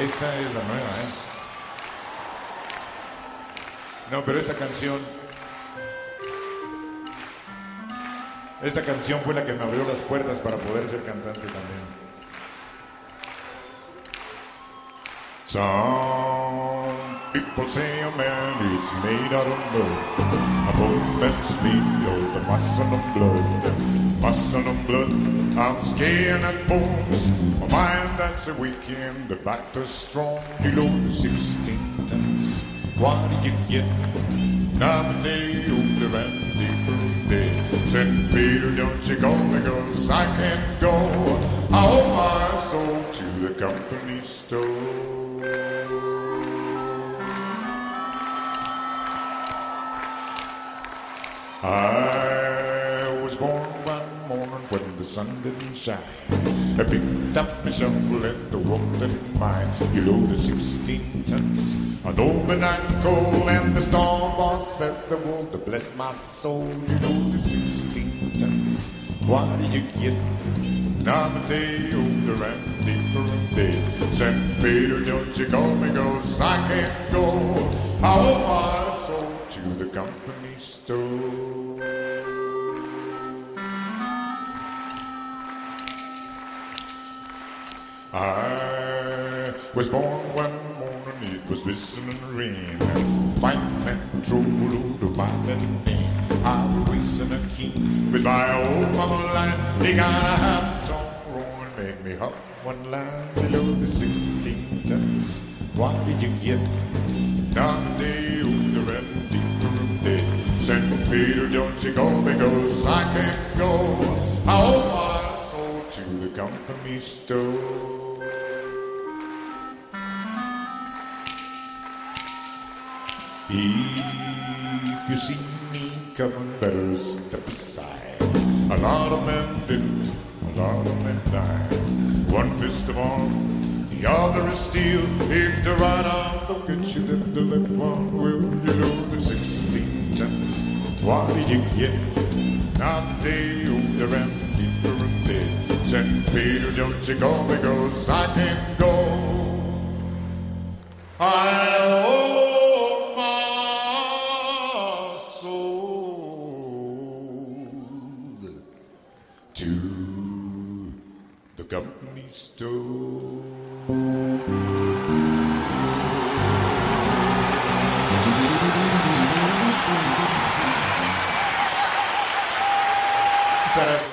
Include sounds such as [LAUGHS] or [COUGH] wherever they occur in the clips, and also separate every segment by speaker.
Speaker 1: Esta es la nueva, ¿eh? No, pero esta canción. Esta canción fue la que me abrió las puertas para poder ser cantante también. Muscle and blood, I'm skin and bones. A mind that's a weekend, the doctor's strong. You load the 16 tons. What do you get? Day older and deeper day. Said Peter, don't you go because I can't go. I owe my soul to the company store. I sun didn't shine. I picked up my shovel and the rope in mine. You loaded 16 tons on overnight coal, and the storm boss said the world to bless my soul. You loaded 16 tons. Why did you get? Day older and deeper and dead. St. Peter, don't you call me, cause I can't go. I owe my soul to the company store. I was born one morning, it was whistling rain. Fighting and trouble to my little name. I was racing a king with my old mama line. They gotta have tongue roaring, make me hop one line below the 16 tons. What did you get? Another oh, day older and deeper of day. St. Peter, don't you go because I can't go. I owe my soul to the company store. If you see me coming, better step aside. A lot of men didn't, a lot of men died. One fist of arm, the other is steel. If the right arm don't get you, then the left one will. You know the 16 tons. What do you get? Not day older and deeper and dead. St. Peter, don't you go because I can't go.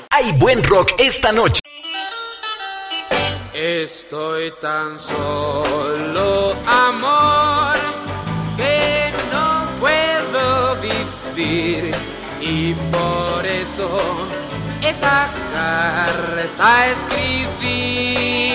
Speaker 2: Hay buen rock esta noche.
Speaker 3: Estoy tan solo, amor, que no puedo vivir y por eso esta carta escribí.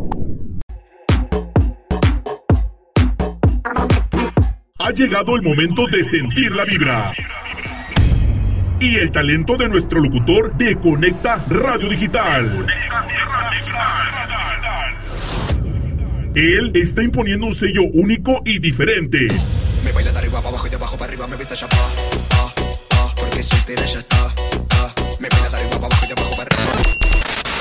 Speaker 4: Ha llegado el momento de sentir la vibra. Y el talento de nuestro locutor de Conecta Radio Digital. Él está imponiendo un sello único y diferente.
Speaker 5: Me baila de arriba para abajo y de abajo para arriba me besa ya pa, ah, ah, porque soltera ya está,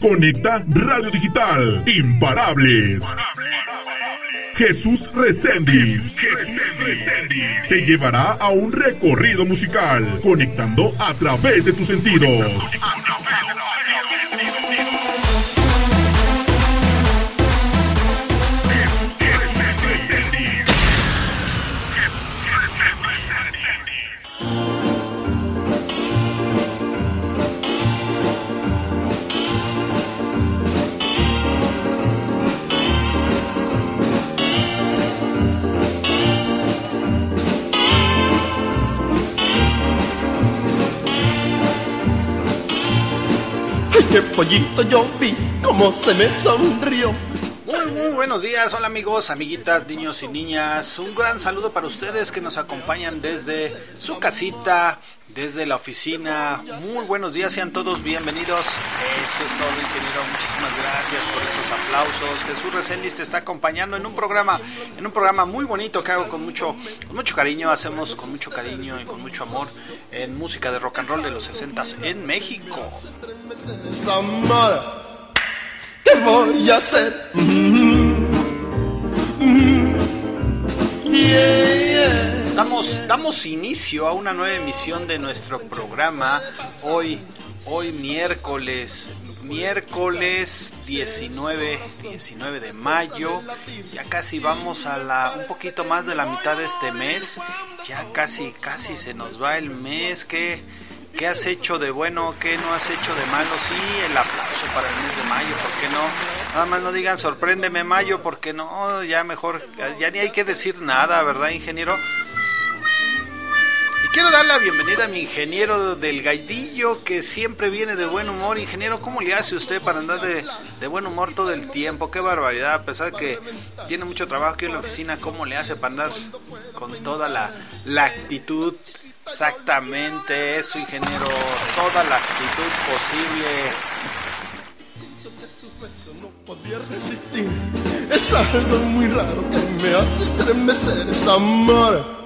Speaker 4: Conecta Radio Digital. Imparables. Jesús Reséndiz. Te llevará a un recorrido musical, conectando a través de tus sentidos.
Speaker 6: Pollito yo vi cómo se me sonrió.
Speaker 7: Muy, buenos días, hola amigos, amiguitas, niños y niñas. Un gran saludo para ustedes que nos acompañan desde su casita, desde la oficina. Muy buenos días, sean todos bienvenidos. Eso es todo, ingeniero. Muchísimas gracias por esos aplausos. Jesús Reséndiz te está acompañando en un programa, en un programa muy bonito que hago con mucho, con mucho cariño, hacemos con mucho cariño y con mucho amor en música de rock and roll de los 60 en México.
Speaker 6: ¿qué voy a hacer? Mm,
Speaker 7: Damos, damos inicio a una nueva emisión de nuestro programa hoy, hoy miércoles, miércoles 19, 19 de mayo. Ya casi vamos a la un poquito más de la mitad de este mes. Ya casi, casi se nos va el mes. ¿Qué, qué has hecho de bueno? ¿Qué no has hecho de malo? Sí, el aplauso para el mes de mayo, ¿por qué no? Nada más no digan sorpréndeme mayo, porque no, ya mejor, ya ni hay que decir nada, ¿verdad, ingeniero? Y quiero dar la bienvenida a mi ingeniero del Gaidillo, que siempre viene de buen humor. Ingeniero, ¿cómo le hace usted para andar de, de buen humor todo el tiempo? Qué barbaridad, a pesar que tiene mucho trabajo aquí en la oficina, ¿cómo le hace para andar con toda la, la actitud? Exactamente, eso, ingeniero, toda la actitud posible.
Speaker 6: No podría resistir, es algo muy raro que me hace estremecer, es amor.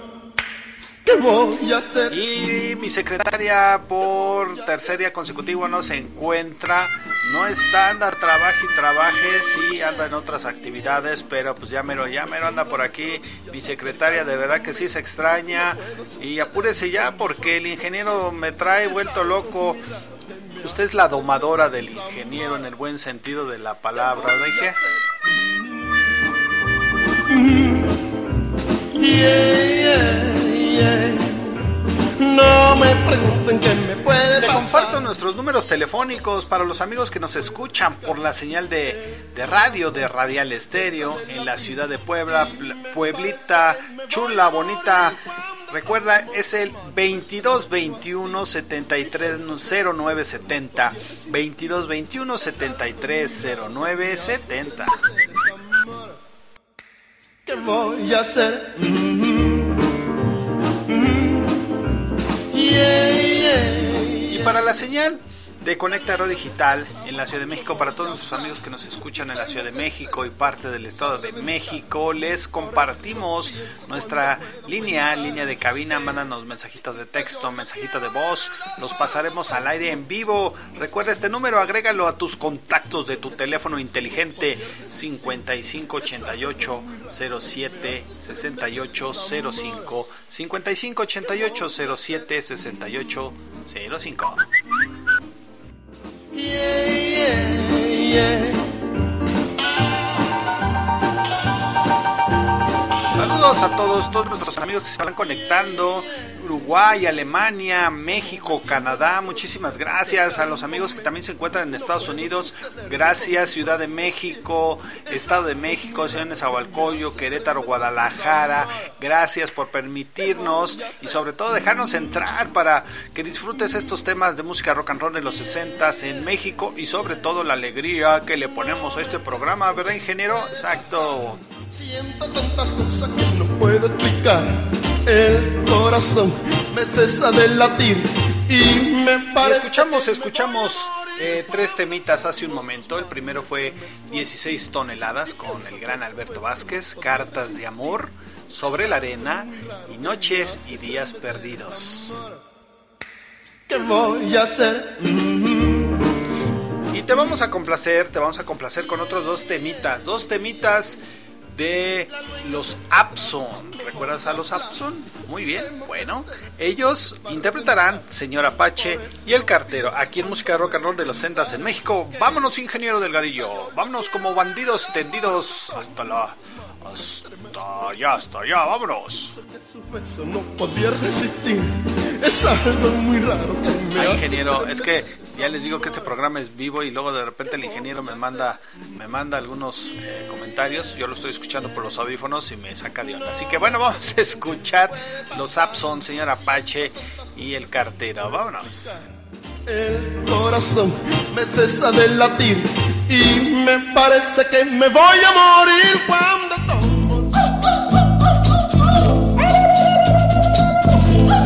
Speaker 6: ¿Qué voy a hacer?
Speaker 7: Y mi secretaria por tercer día consecutivo no se encuentra, no está, anda, trabaje y trabaje, sí, anda en otras actividades, pero pues ya mero, ya mero anda por aquí. Mi secretaria de verdad que sí se extraña y apúrese ya porque el ingeniero me trae vuelto loco. Usted es la domadora del ingeniero en el buen sentido de la palabra, ¿verdad, hija?
Speaker 6: Yeah, yeah, No me pregunten qué me puede
Speaker 7: Te
Speaker 6: pasar.
Speaker 7: comparto nuestros números telefónicos para los amigos que nos escuchan por la señal de, de radio de Radial Estéreo en la ciudad de Puebla, Pueblita, chula, bonita. Recuerda, es el 2221 730970. 2221 730970.
Speaker 6: ¿Qué voy a hacer? Mm, mm,
Speaker 7: Y para la señal de Conecta Radio Digital en la Ciudad de México, para todos nuestros amigos que nos escuchan en la Ciudad de México y parte del Estado de México, les compartimos nuestra línea, línea de cabina, mándanos mensajitos de texto, mensajitos de voz, los pasaremos al aire en vivo. Recuerda este número, agrégalo a tus contactos de tu teléfono inteligente. 5588 07 6805 5588 07 6805
Speaker 6: yeah, yeah, yeah.
Speaker 7: Saludos a todos, todos nuestros amigos que se van conectando, Uruguay, Alemania, México, Canadá, muchísimas gracias a los amigos que también se encuentran en Estados Unidos, gracias Ciudad de México, Estado de México, Ciudad de Nezahualcóyotl, Querétaro, Guadalajara, gracias por permitirnos y sobre todo dejarnos entrar para que disfrutes estos temas de música rock and roll de los 60 en México y sobre todo la alegría que le ponemos a este programa, ¿verdad ingeniero? Exacto.
Speaker 6: Siento tantas cosas que no puedo explicar. El corazón me cesa de latir y me
Speaker 7: Y
Speaker 6: parece.
Speaker 7: escuchamos, escuchamos eh, tres temitas hace un momento. El primero fue 16 toneladas con el gran Alberto Vázquez, Cartas de Amor, Sobre la Arena y Noches y Días Perdidos.
Speaker 6: ¿Qué voy a hacer?
Speaker 7: Y te vamos a complacer, te vamos a complacer con otros dos temitas, dos temitas de los Abson. ¿Recuerdas a los Abson? Muy bien, bueno, ellos interpretarán Señor Apache y El Cartero aquí en Música Rock and Roll de los Sendas en México. Vámonos, ingeniero Delgadillo, vámonos como bandidos tendidos hasta la. hasta allá, hasta allá, vámonos.
Speaker 6: no resistir. Es algo muy raro que me
Speaker 7: Ay, ingeniero, es que ya les digo que este programa es vivo y luego de repente el ingeniero me manda me manda algunos eh, comentarios. Yo lo estoy escuchando por los audífonos y me saca de onda. Así que bueno, vamos a escuchar los Abson, señor Apache y el cartero. Vámonos.
Speaker 6: El corazón me cesa de latir y me parece que me voy a morir cuando tomo. [LAUGHS]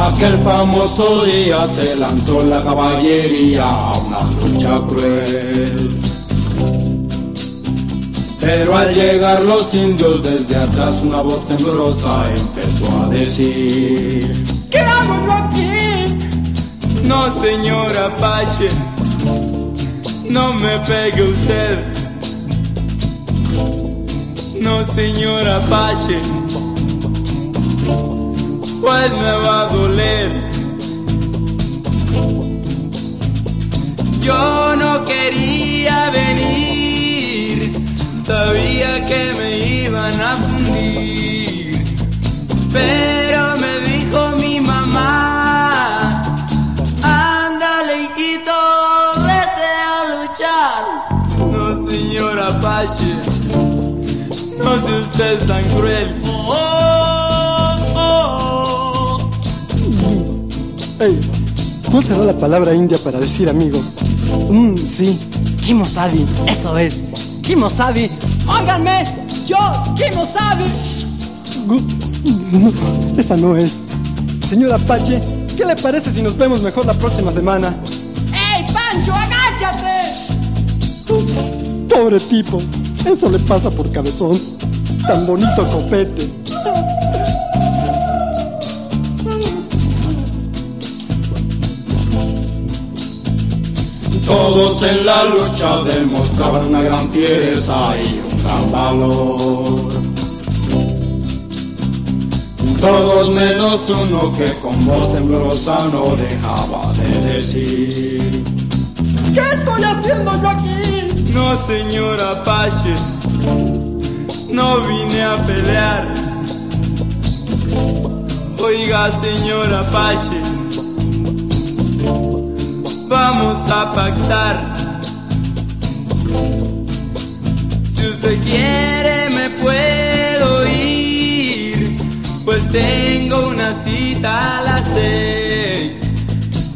Speaker 8: Aquel famoso día se lanzó la caballería a una lucha cruel. Pero al llegar los indios desde atrás una voz temblorosa empezó a decir
Speaker 9: ¿Qué hago yo aquí?
Speaker 10: No, señor Apache, no me pegue usted. No, señor Apache, pues me va a doler. Yo no quería venir, sabía que me iban a fundir, pero me dijo mi mamá, ándale hijito, vete a luchar. No, señor Apache, no sea usted tan cruel.
Speaker 11: Ey, ¿cuál será la palabra india para decir amigo? Mmm, sí, Kimosabi, eso es. Kimosabi.
Speaker 9: Óiganme, yo, Kimosabi.
Speaker 11: No, esa no es. Señor Apache, ¿qué le parece si nos vemos mejor la próxima semana?
Speaker 9: ¡Ey, Pancho, agáchate!
Speaker 11: Pobre tipo, eso le pasa por cabezón. Tan bonito copete.
Speaker 8: Todos en la lucha demostraban una gran fiereza y un gran valor. Todos menos uno que con voz temblorosa no dejaba de decir.
Speaker 9: ¿Qué estoy haciendo yo aquí?
Speaker 10: No, señor Apache, no vine a pelear. Oiga, señor Apache, vamos a pactar. Si usted quiere me puedo ir, pues tengo una cita a las seis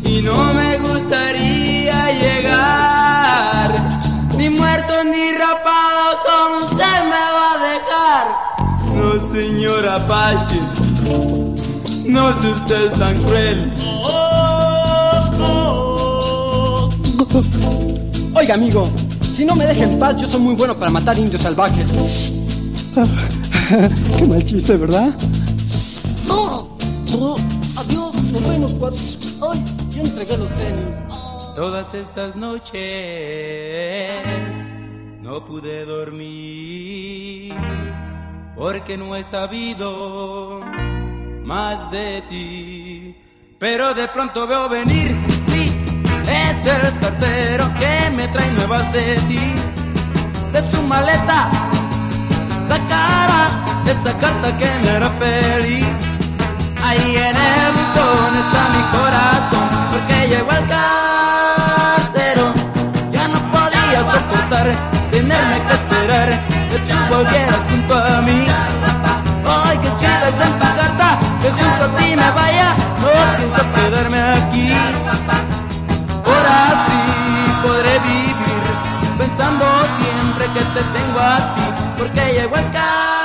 Speaker 10: y no me gustaría llegar ni muerto ni rapado como usted me va a dejar. No, señor Apache, no sea usted tan cruel.
Speaker 11: Oiga, amigo, si no me deja en paz, yo soy muy bueno para matar indios salvajes. [LAUGHS] Qué mal chiste, ¿verdad? No, no, adiós, nos vemos, cuatro. Ay, yo entregué los tenis.
Speaker 10: Todas estas noches no pude dormir porque no he sabido más de ti. Pero de pronto veo venir, el cartero que me trae nuevas de ti. De su maleta sacará esa carta que me hará feliz. Ahí en el buzón está mi corazón, porque llegó el cartero. Ya no podía soportar tenerme que esperar que tú volvieras junto a mí. Hoy que escribes en tu carta que junto a ti me vaya, no pienso quedarme aquí. Ahora sí podré vivir pensando siempre que te tengo a ti, porque llegó el cartero.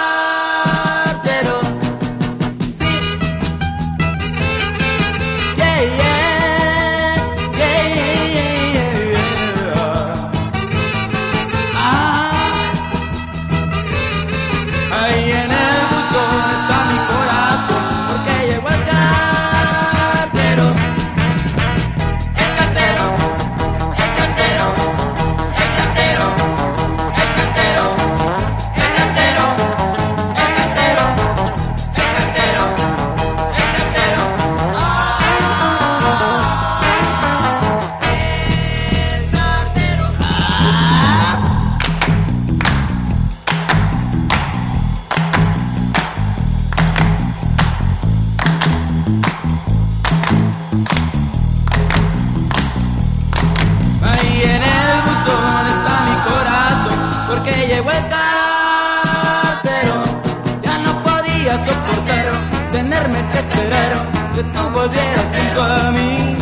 Speaker 10: Que tú volvieras junto a mí.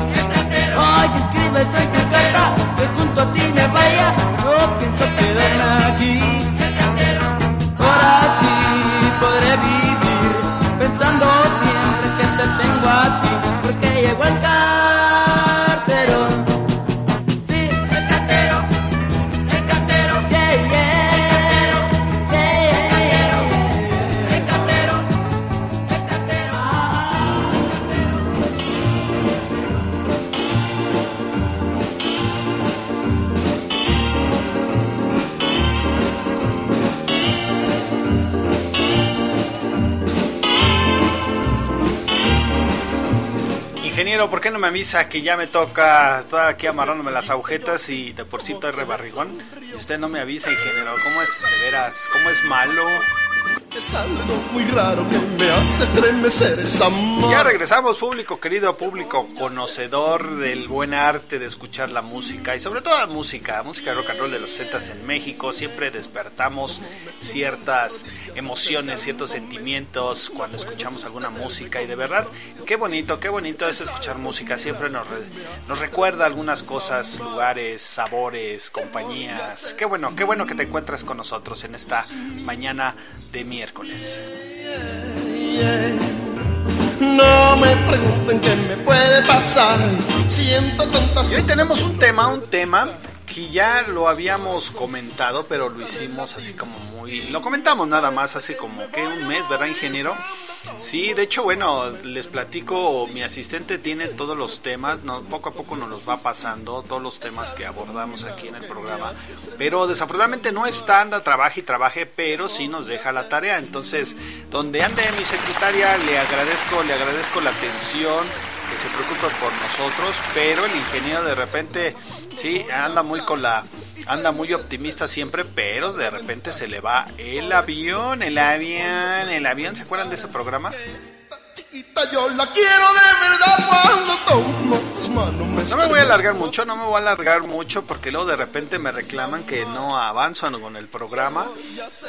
Speaker 10: Hoy que escribes carta que
Speaker 7: Ingeniero, ¿por qué no me avisa que ya me toca? Estoy aquí amarrándome las agujetas y de por sí rebarrigón. Y usted no me avisa, ingeniero. ¿Cómo es de veras? ¿Cómo es malo?
Speaker 6: Es algo muy raro que me hace estremecer esa.
Speaker 7: Ya regresamos, público querido, público conocedor del buen arte de escuchar la música y sobre todo la música, música rock and roll de los Zetas en México. Siempre despertamos ciertas emociones, ciertos sentimientos cuando escuchamos alguna música y de verdad, qué bonito, qué bonito es escuchar música. Siempre nos, nos recuerda algunas cosas, lugares, sabores, compañías. Qué bueno, qué bueno que te encuentras con nosotros en esta mañana de miércoles.
Speaker 6: No me pregunten qué me puede pasar. Siento tantas
Speaker 7: Y hoy tenemos un tema, un tema que ya lo habíamos comentado, pero lo hicimos así como muy... Lo comentamos nada más hace como que un mes, ¿verdad, ingeniero? Sí, de hecho, bueno, les platico, mi asistente tiene todos los temas, no, poco a poco nos los va pasando, todos los temas que abordamos aquí en el programa, pero desafortunadamente no está, anda, trabaje y trabaje, pero sí nos deja la tarea, entonces, donde ande mi secretaria, le agradezco, le agradezco la atención, que se preocupa por nosotros, pero el ingeniero de repente, sí, anda muy con la, anda muy optimista siempre, pero de repente se le va el avión, el avión, el avión, ¿se acuerdan de ese programa?
Speaker 6: yo la quiero de verdad
Speaker 7: No me voy a alargar mucho, no me voy a alargar mucho porque luego de repente me reclaman que no avanzo con el programa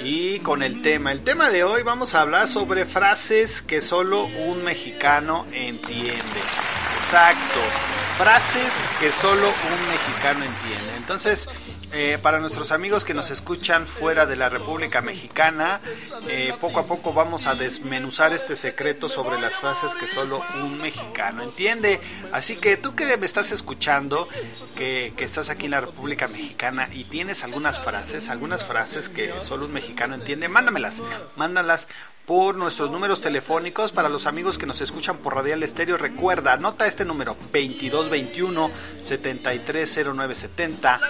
Speaker 7: y con el tema. El tema de hoy vamos a hablar sobre frases que solo un mexicano entiende. Exacto, frases que solo un mexicano entiende. Entonces, eh, para nuestros amigos que nos escuchan fuera de la República Mexicana, eh, poco a poco vamos a desmenuzar este secreto sobre las frases que solo un mexicano entiende. Así que tú que me estás escuchando, que, que estás aquí en la República Mexicana y tienes algunas frases, algunas frases que solo un mexicano entiende, mándamelas, mándalas por nuestros números telefónicos para los amigos que nos escuchan por Radial Estéreo. Recuerda, anota este número 2221 730970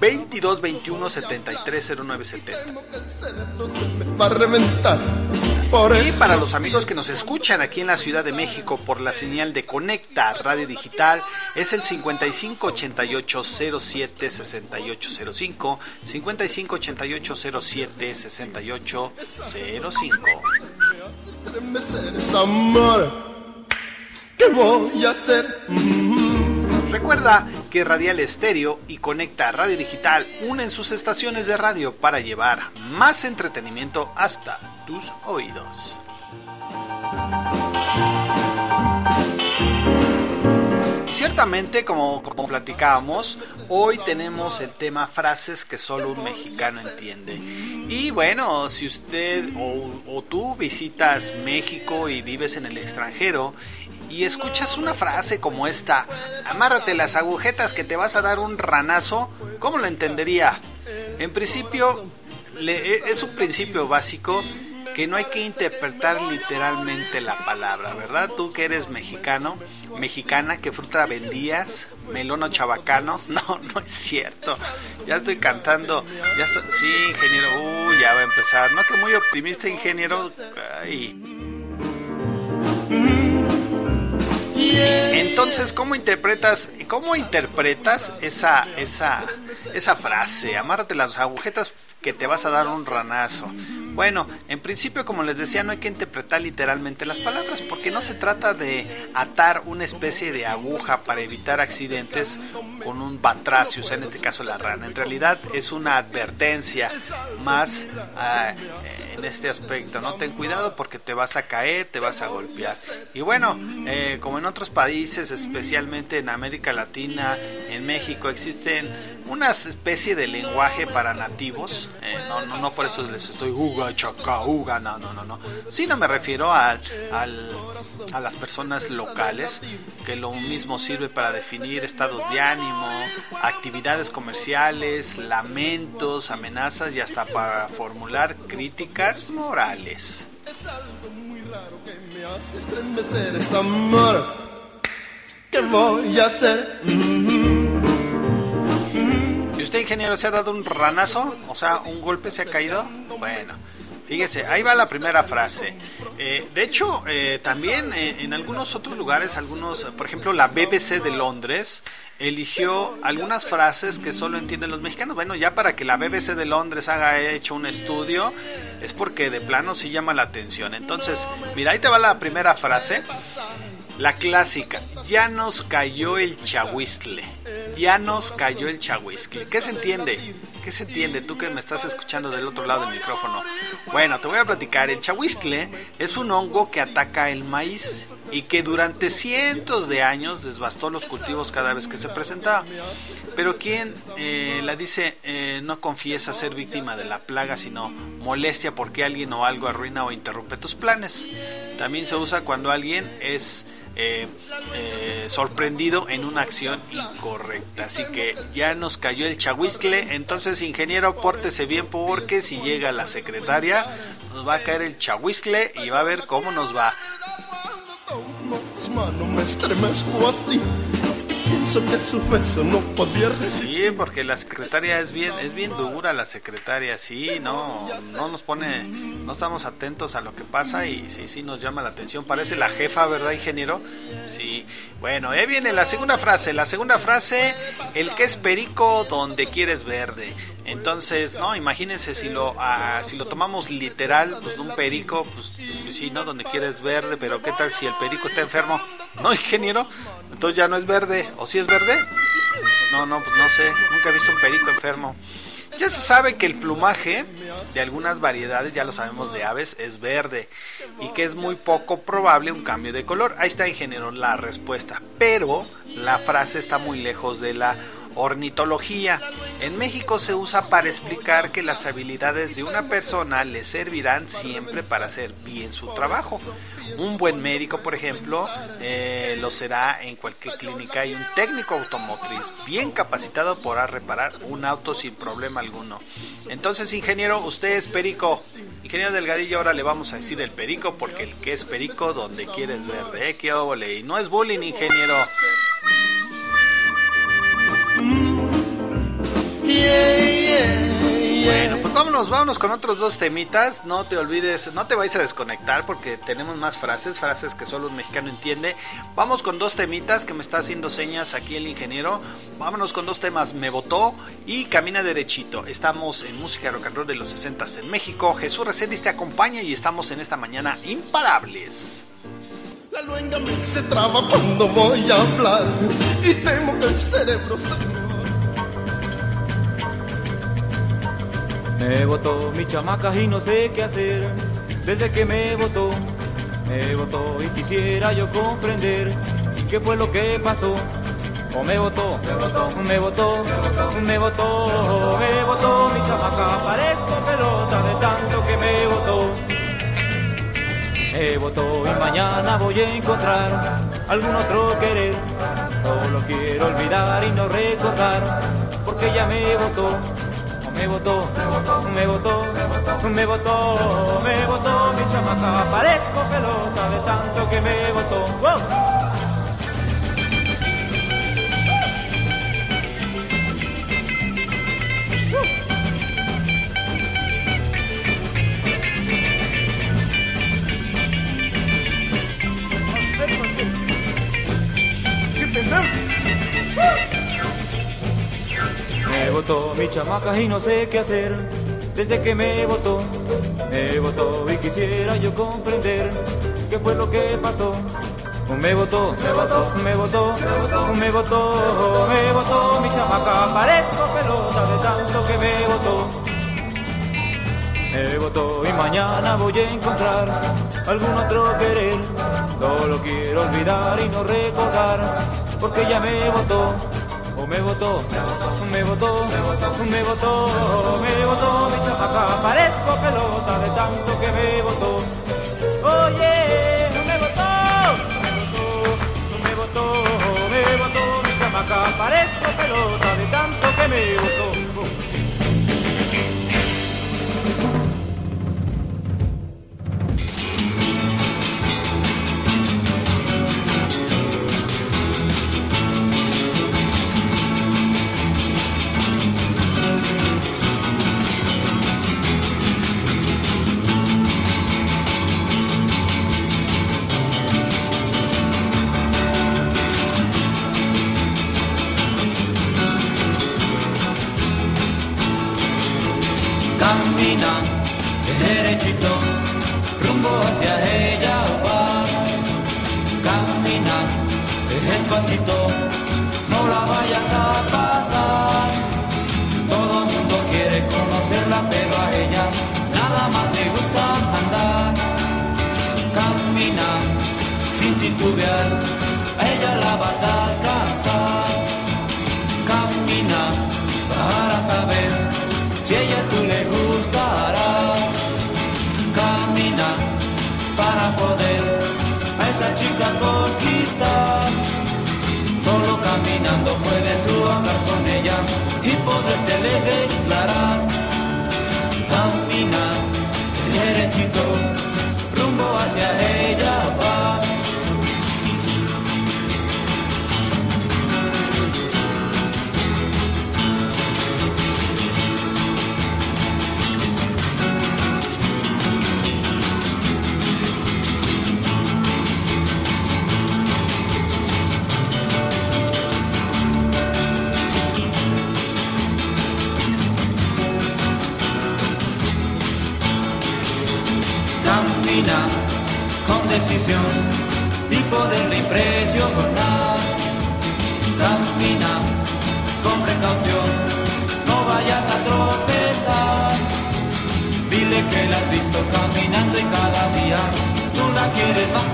Speaker 7: 2221 730970.
Speaker 6: va a reventar. Por
Speaker 7: Y para los amigos que nos escuchan aquí en la Ciudad de México por la señal de Conecta Radio Digital es el 5588076805 5588076805
Speaker 6: ¿Qué voy a hacer? Mm.
Speaker 7: Recuerda que Radial Estéreo y Conecta Radio Digital unen sus estaciones de radio para llevar más entretenimiento hasta tus oídos. Ciertamente, como, como platicábamos, hoy tenemos el tema frases que solo un mexicano entiende. Y bueno, si usted o, o tú visitas México y vives en el extranjero y escuchas una frase como esta, amárrate las agujetas que te vas a dar un ranazo, ¿cómo lo entendería? En principio, le- es un principio básico que no hay que interpretar literalmente la palabra, ¿verdad? Tú que eres mexicano, mexicana, ¿qué fruta vendías? ¿Melón o chabacano? [LAUGHS] No, no es cierto. Ya estoy cantando. Ya estoy- sí, ingeniero. Uy, ya va a empezar. No, que muy optimista, ingeniero. Ay. Entonces, ¿cómo interpretas, cómo interpretas esa, esa, esa frase? Amárrate las agujetas que te vas a dar un ranazo. Bueno, en principio, como les decía, no hay que interpretar literalmente las palabras, porque no se trata de atar una especie de aguja para evitar accidentes con un batracio, o sea, en este caso la rana. En realidad es una advertencia más ah, en este aspecto, ¿no? Ten cuidado porque te vas a caer, te vas a golpear. Y bueno, eh, como en otros países, especialmente en América Latina, en México, existen una especie de lenguaje para nativos. Eh, no, no, no por eso les estoy uga, chaca, no, no, no, no. Sino me refiero al, al, a las personas locales, que lo mismo sirve para definir estados de ánimo, actividades comerciales, lamentos, amenazas y hasta para formular críticas morales.
Speaker 6: Es algo muy raro que me hace estremecer esta amor. ¿Qué voy a hacer?
Speaker 7: ¿Y usted, ingeniero, se ha dado un ranazo? O sea, un golpe se ha caído. Bueno, fíjese, ahí va la primera frase. Eh, de hecho, eh, también eh, en algunos otros lugares, algunos, por ejemplo, la BBC de Londres eligió algunas frases que solo entienden los mexicanos. Bueno, ya para que la BBC de Londres haga hecho un estudio, es porque de plano sí llama la atención. Entonces, mira, ahí te va la primera frase. La clásica, ya nos cayó el chahuistle. Ya nos cayó el chahuistle. ¿Qué se entiende? ¿Qué se entiende tú que me estás escuchando del otro lado del micrófono? Bueno, te voy a platicar. El chahuistle es un hongo que ataca el maíz y que durante cientos de años devastó los cultivos cada vez que se presentaba. Pero quien eh, la dice eh, no confiesa ser víctima de la plaga, sino molestia porque alguien o algo arruina o interrumpe tus planes. También se usa cuando alguien es eh, eh, sorprendido en una acción incorrecta. Así que ya nos cayó el chahuistle. Entonces, ingeniero, pórtese bien porque si llega la secretaria, nos va a caer el chahuistle y va a ver cómo nos va.
Speaker 6: Pienso que su no.
Speaker 7: Sí, porque la secretaria es bien, es bien dura la secretaria, sí, no, no nos pone, no estamos atentos a lo que pasa y sí, sí nos llama la atención. Parece la jefa, ¿verdad, ingeniero? Sí. Bueno, ahí viene la segunda frase. La segunda frase, el que es perico donde quieres verde. Entonces, no, imagínense si lo, ah, si lo tomamos literal, pues un perico, pues sí, ¿no? Donde quieres verde, pero ¿qué tal si el perico está enfermo? ¿No, ingeniero? Entonces ya no es verde. ¿O si es verde? No, no, pues no sé. Nunca he visto un perico enfermo. Ya se sabe que el plumaje de algunas variedades, ya lo sabemos de aves, es verde y que es muy poco probable un cambio de color. Ahí está, ingeniero, la respuesta. Pero la frase está muy lejos de la ornitología. En México se usa para explicar que las habilidades de una persona le servirán siempre para hacer bien su trabajo. Un buen médico, por ejemplo, eh, lo será en cualquier clínica y un técnico automotriz bien capacitado podrá reparar un auto sin problema alguno. Entonces, ingeniero, usted es perico. Ingeniero Delgadillo, ahora le vamos a decir el perico porque el que es perico donde quieres verde, ¿eh? ¿Qué óvole? Y no es bullying, ingeniero. Bueno, pues vámonos, vámonos con otros dos temitas. No te olvides, no te vayas a desconectar porque tenemos más frases, frases que solo un mexicano entiende. Vamos con dos temitas que me está haciendo señas aquí el ingeniero. Vámonos con dos temas, Me Votó y Camina Derechito. Estamos en música rock and roll de los 60 en México. Jesús Reséndiz te acompaña y estamos en esta mañana imparables.
Speaker 6: La luenga me se traba cuando voy a hablar y temo que el cerebro se me
Speaker 12: Me votó mi chamaca y no sé qué hacer. Desde que me votó, me votó y quisiera yo comprender qué fue lo que pasó. O me votó, me votó, me votó, me votó, me votó mi chamaca. Parezco pelota de tanto que me votó. Me votó y mañana voy a encontrar algún otro querer. Solo quiero olvidar y no recordar porque ya me votó me votó, me votó, me votó, me votó, mi chamaca, parezco pelota de tanto que me votó. ¡Wow! Me votó mi chamaca y no sé qué hacer. desde que me votó, me votó y quisiera yo comprender qué fue lo que pasó. Me votó, me votó, me votó, me votó, me votó, mi chamaca, parezco pelota de tanto que me votó. Me votó y mañana voy a encontrar algún otro querer. No lo quiero olvidar y no recordar, porque ya me votó. Me votó, me votó, me votó, me votó, me votó, mi chamaca, parezco pelota de tanto que me votó. Oye, me votó, me votó, me votó, mi chamaca, parezco pelota de tanto que me votó.
Speaker 13: Rumbo hacia ella vas. Camina despacito, no la vayas a pasar. Todo el mundo quiere conocerla, pero a ella nada más te gusta andar. Camina sin titubear, a ella la vas a día tú la quieres más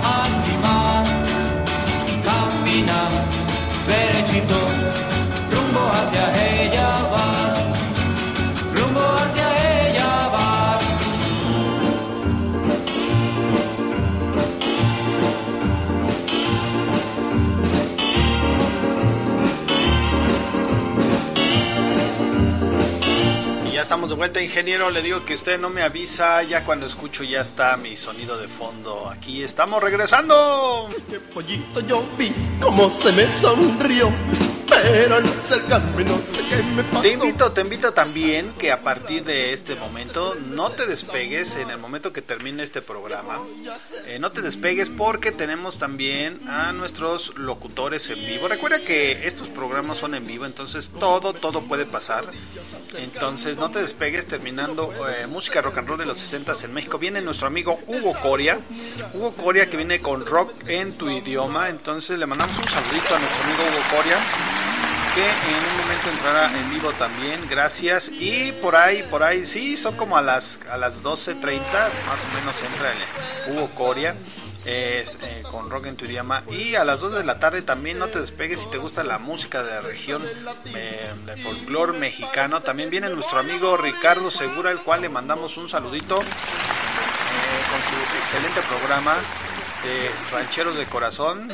Speaker 7: vuelta, ingeniero. Le digo que usted no me avisa. Ya cuando escucho, ya está mi sonido de fondo. Aquí estamos regresando.
Speaker 6: Pollito yo vi cómo se me sonrió, pero al acercarme no sé me pasó.
Speaker 7: Te invito, te invito también que a partir de este momento no te despegues en el momento que termine este programa. Eh, no te despegues porque tenemos también a nuestros locutores en vivo. Recuerda que estos programas son en vivo, entonces todo, todo puede pasar. Entonces no te despegues terminando eh, música rock and roll de los 60 en México. Viene nuestro amigo Hugo Coria. Hugo Coria que viene con rock en tu idioma. Entonces le mandamos un saludito a nuestro amigo Hugo Coria que en un momento entrará en vivo también, gracias. Y por ahí, por ahí, sí, son como a las a las 12.30, más o menos entra el Hugo Coria. eh, con rock en tu idioma y a las 2 de la tarde también no te despegues si te gusta la música de la región eh, del folclore mexicano también viene nuestro amigo Ricardo Segura el cual le mandamos un saludito eh, con su excelente programa de Rancheros de Corazón,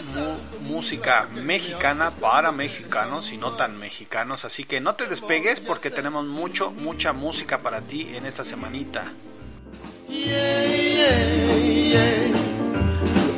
Speaker 7: música mexicana para mexicanos y no tan mexicanos. Así que no te despegues porque tenemos mucho, mucha música para ti en esta semanita.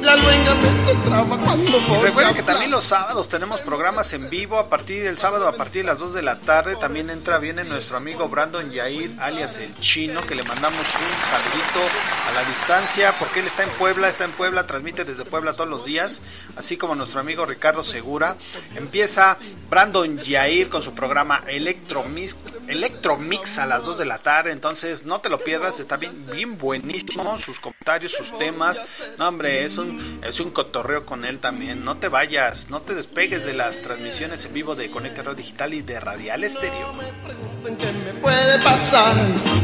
Speaker 6: La luenga me se traba cuando voy
Speaker 7: recuerden que también los sábados tenemos programas en vivo a partir del sábado a partir de las 2 de la tarde. También entra, viene nuestro amigo Brandon Yair, alias el chino, que le mandamos un saludito a la distancia porque él está en Puebla, está en Puebla, transmite desde Puebla todos los días, así como nuestro amigo Ricardo Segura. Empieza Brandon Yair con su programa Electromix, Electromix a las 2 de la tarde, entonces no te lo pierdas, está bien, bien buenísimo, sus comentarios, sus temas. No, hombre, es un, es un cotorreo con él también. No te vayas, no te despegues de las transmisiones en vivo de Conecta Radio Digital y de Radial Estéreo.
Speaker 6: Puede pasar.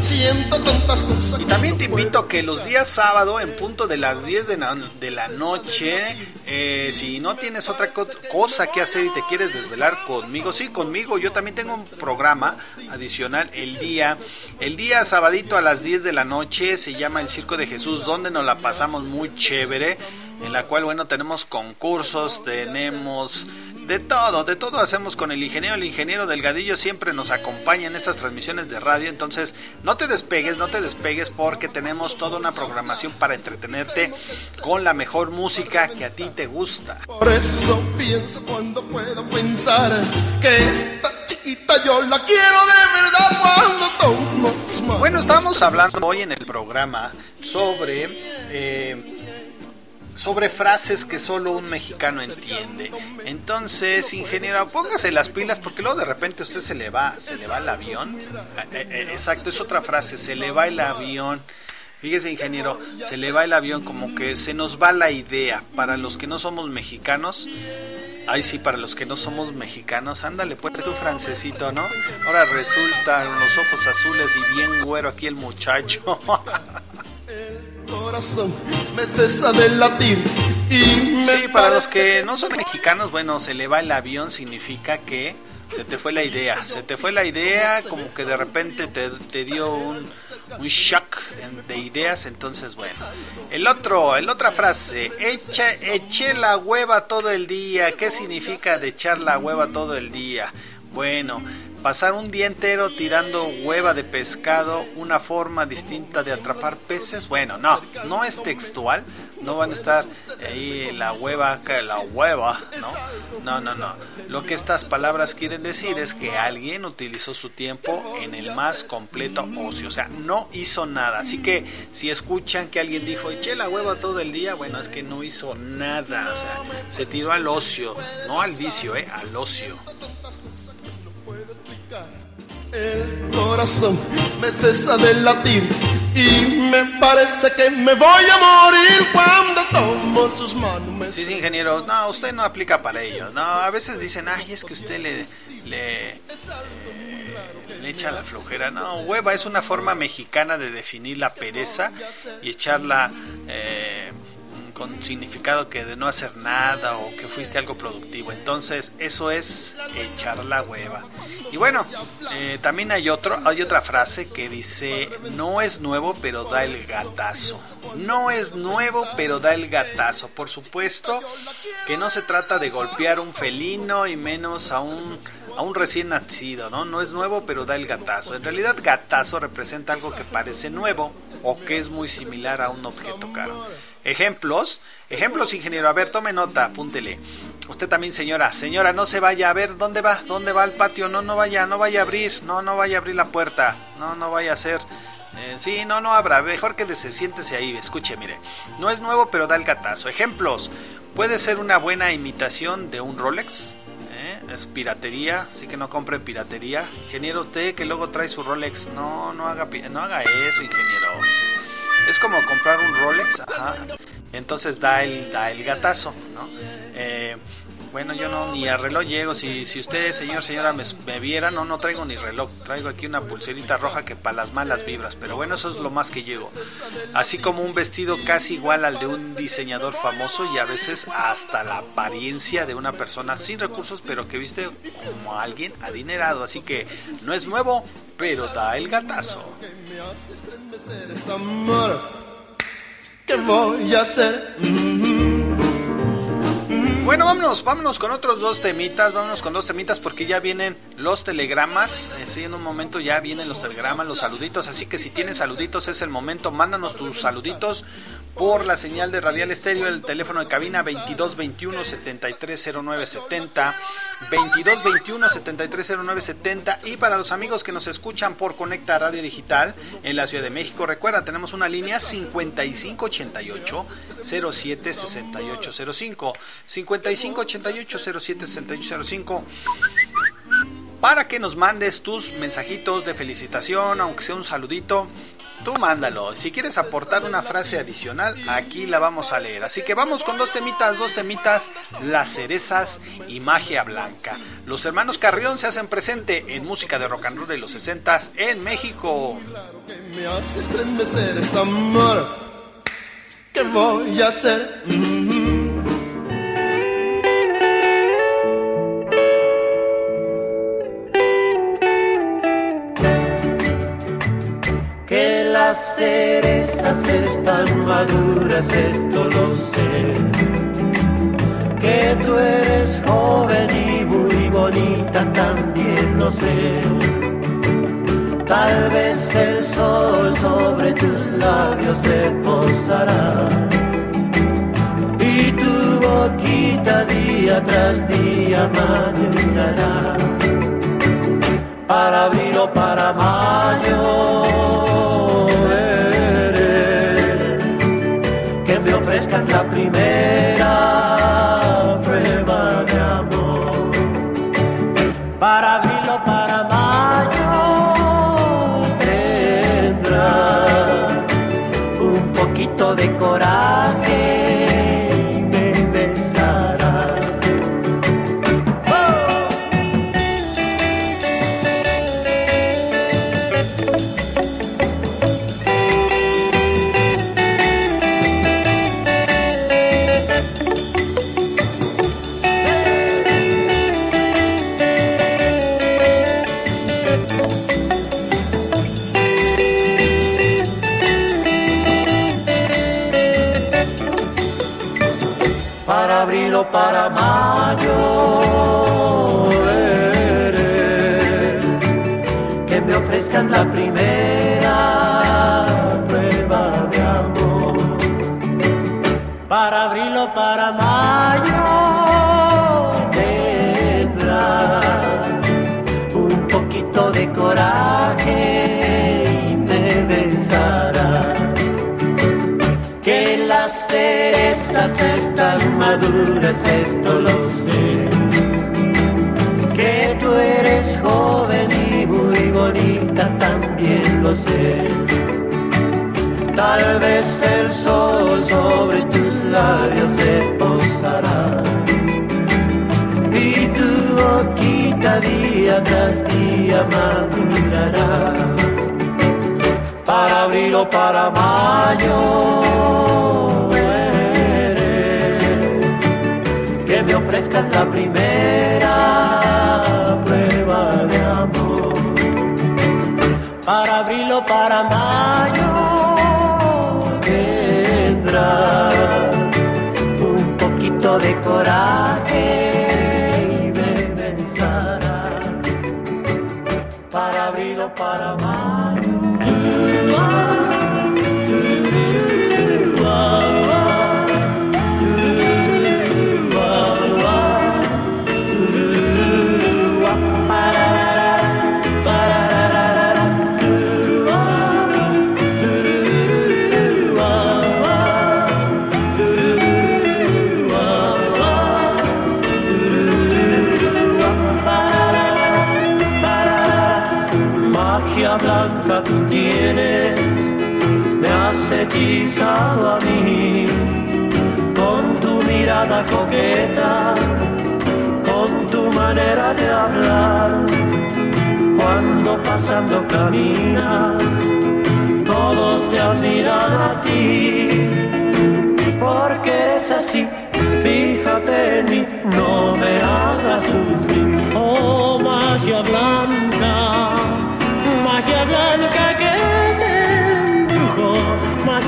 Speaker 6: Siento tantas cosas.
Speaker 7: Y también te invito a que los días sábado, en punto de las 10 de la, de la noche, eh, si no tienes otra co- cosa que hacer y te quieres desvelar conmigo, sí, conmigo, yo también tengo un programa adicional el día, el día sabadito a las 10 de la noche, se llama El Circo de Jesús, donde nos la pasamos muy chévere, en la cual, bueno, tenemos concursos, tenemos de todo, de todo hacemos con el ingeniero. El ingeniero Delgadillo siempre nos acompaña en estas transmisiones de radio. Entonces, no te despegues, no te despegues porque tenemos toda una programación para entretenerte con la mejor música que a ti te gusta.
Speaker 6: Por eso pienso cuando puedo pensar que esta chiquita yo la quiero de verdad cuando tomo.
Speaker 7: Bueno, estábamos hablando hoy en el programa sobre eh, sobre frases que solo un mexicano entiende. Entonces, ingeniero, póngase las pilas porque luego de repente usted se le va, se le va el avión. Eh, eh, exacto, es otra frase, se le va el avión. Fíjese, ingeniero, se le va el avión como que se nos va la idea. Para los que no somos mexicanos, Ay, sí, para los que no somos mexicanos, ándale, pues tu francesito, ¿no? Ahora resulta los ojos azules y bien güero aquí el muchacho. [LAUGHS]
Speaker 6: corazón me cesa de latir y me
Speaker 7: Sí, para los que no son mexicanos, bueno, se le va el avión significa que se te fue la idea, se te fue la idea, como que de repente te, te dio un, un shock de ideas, entonces bueno. El otro, el otra frase, echa, eché la hueva todo el día, ¿qué significa de echar la hueva todo el día? Bueno, pasar un día entero tirando hueva de pescado, una forma distinta de atrapar peces, bueno, no, no es textual, no van a estar ahí la hueva, la hueva, ¿no? No, no, no. Lo que estas palabras quieren decir es que alguien utilizó su tiempo en el más completo ocio, o sea, no hizo nada. Así que si escuchan que alguien dijo, eché la hueva todo el día, bueno, es que no hizo nada, o sea, se tiró al ocio, no al vicio, ¿eh? Al ocio.
Speaker 6: El corazón me cesa de latir y me parece que me voy a morir cuando tomo sus manos
Speaker 7: Sí, sí, ingeniero. No, usted no aplica para ellos. No, a veces dicen, ay, es que usted le, le, le echa la flojera. No, hueva es una forma mexicana de definir la pereza y echarla eh, con significado que de no hacer nada o que fuiste algo productivo. Entonces, eso es echar la hueva. Y bueno, eh, también hay otro, hay otra frase que dice, no es nuevo pero da el gatazo. No es nuevo pero da el gatazo. Por supuesto que no se trata de golpear un felino y menos a un a un recién nacido, ¿no? No es nuevo pero da el gatazo. En realidad gatazo representa algo que parece nuevo o que es muy similar a un objeto caro. Ejemplos, ejemplos ingeniero, a ver, tome nota, apúntele. Usted también, señora, señora, no se vaya, a ver, ¿dónde va? ¿Dónde va al patio? No, no vaya, no vaya a abrir, no, no vaya a abrir la puerta, no, no vaya a hacer... Eh, sí, no, no abra, mejor que se siéntese ahí, escuche, mire. No es nuevo, pero da el gatazo. Ejemplos, puede ser una buena imitación de un Rolex, ¿eh? es piratería, así que no compre piratería. Ingeniero, usted que luego trae su Rolex, no, no haga, no haga eso, ingeniero. Es como comprar un Rolex, ajá. Entonces da el, da el gatazo, ¿no? Eh, bueno, yo no ni a reloj llego. Si, si usted, señor, señora, me, viera, no, no traigo ni reloj. Traigo aquí una pulserita roja que para las malas vibras. Pero bueno, eso es lo más que llego. Así como un vestido casi igual al de un diseñador famoso y a veces hasta la apariencia de una persona sin recursos, pero que viste como alguien adinerado. Así que no es nuevo, pero da el gatazo.
Speaker 6: me hace estremecer es amor ¿Qué voy a hacer?
Speaker 7: Bueno, vámonos, vámonos con otros dos temitas, vámonos con dos temitas porque ya vienen los telegramas, eh, sí, en un momento ya vienen los telegramas, los saluditos, así que si tienes saluditos es el momento, mándanos tus saluditos por la señal de Radial Estéreo, el teléfono de cabina 2221 730970, 2221 730970 y para los amigos que nos escuchan por Conecta Radio Digital en la Ciudad de México, recuerda, tenemos una línea 5588 076805, 5588 076805 para que nos mandes tus mensajitos de felicitación, aunque sea un saludito Tú mándalo. Si quieres aportar una frase adicional, aquí la vamos a leer. Así que vamos con dos temitas, dos temitas, las cerezas y magia blanca. Los hermanos Carrión se hacen presente en música de rock and roll de los 60 en México.
Speaker 6: Me hace estremecer este amor. ¿Qué voy a hacer? Mm-hmm.
Speaker 14: Las cerezas están maduras, esto lo sé. Que tú eres joven y muy bonita, también lo sé. Tal vez el sol sobre tus labios se posará y tu boquita día tras día madurará para abril o para mayo. Primera prueba de amor. Para abril o para mayo tendrás un poquito de coraje maduras, esto lo sé. Que tú eres joven y muy bonita, también lo sé. Tal vez el sol sobre tus labios se posará y tu boquita día tras día madurará para abril o para mayo. Me ofrezcas la primera prueba de amor. Para abril o para mayo tendrás un poquito de coraje a mí con tu mirada coqueta, con tu manera de hablar. Cuando pasando caminas, todos te admiran a ti, porque eres así.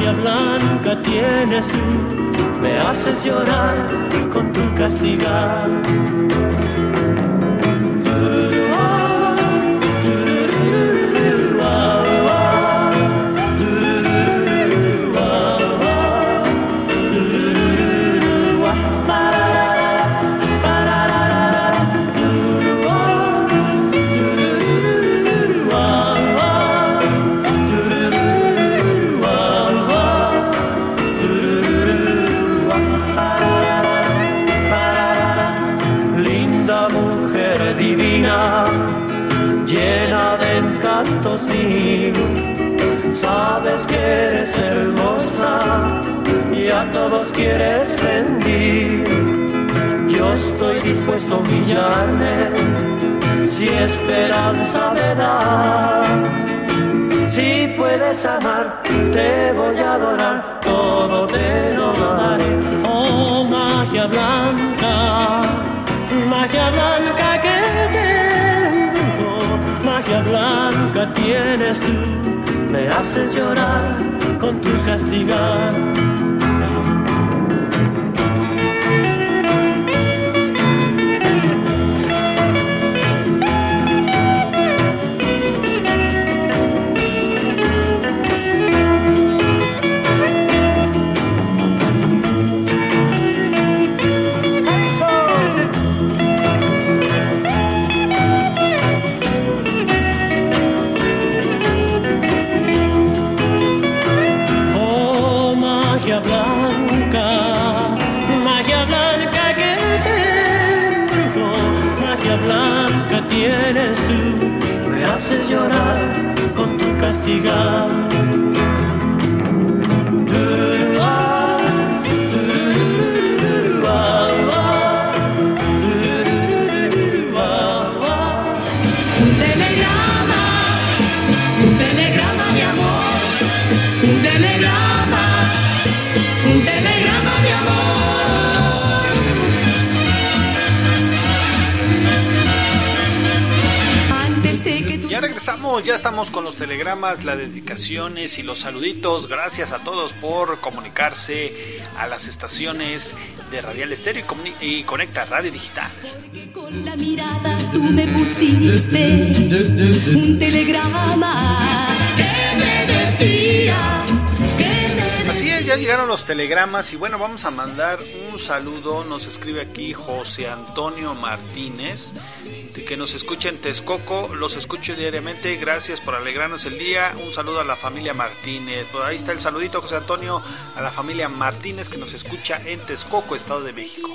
Speaker 14: Magia blanca tienes tú, me haces llorar con tu castigar. Humillarme si esperanza me da. Si puedes amar, te voy a adorar, todo te lo daré. Oh, magia blanca, magia blanca que te embrujo, magia blanca tienes tú, me haces llorar con tus castigar.
Speaker 7: Ya estamos con los telegramas, las dedicaciones y los saluditos. Gracias a todos por comunicarse a las estaciones de Radial Estéreo y, y Conecta Radio Digital.
Speaker 15: con la mirada tú me pusiste un telegrama que me decía
Speaker 7: Así es, ya llegaron los telegramas y bueno, vamos a mandar un saludo. Nos escribe aquí José Antonio Martínez, que nos escucha en Texcoco. Los escucho diariamente. Gracias por alegrarnos el día. Un saludo a la familia Martínez. Por ahí está el saludito, José Antonio, a la familia Martínez que nos escucha en Texcoco, Estado de México.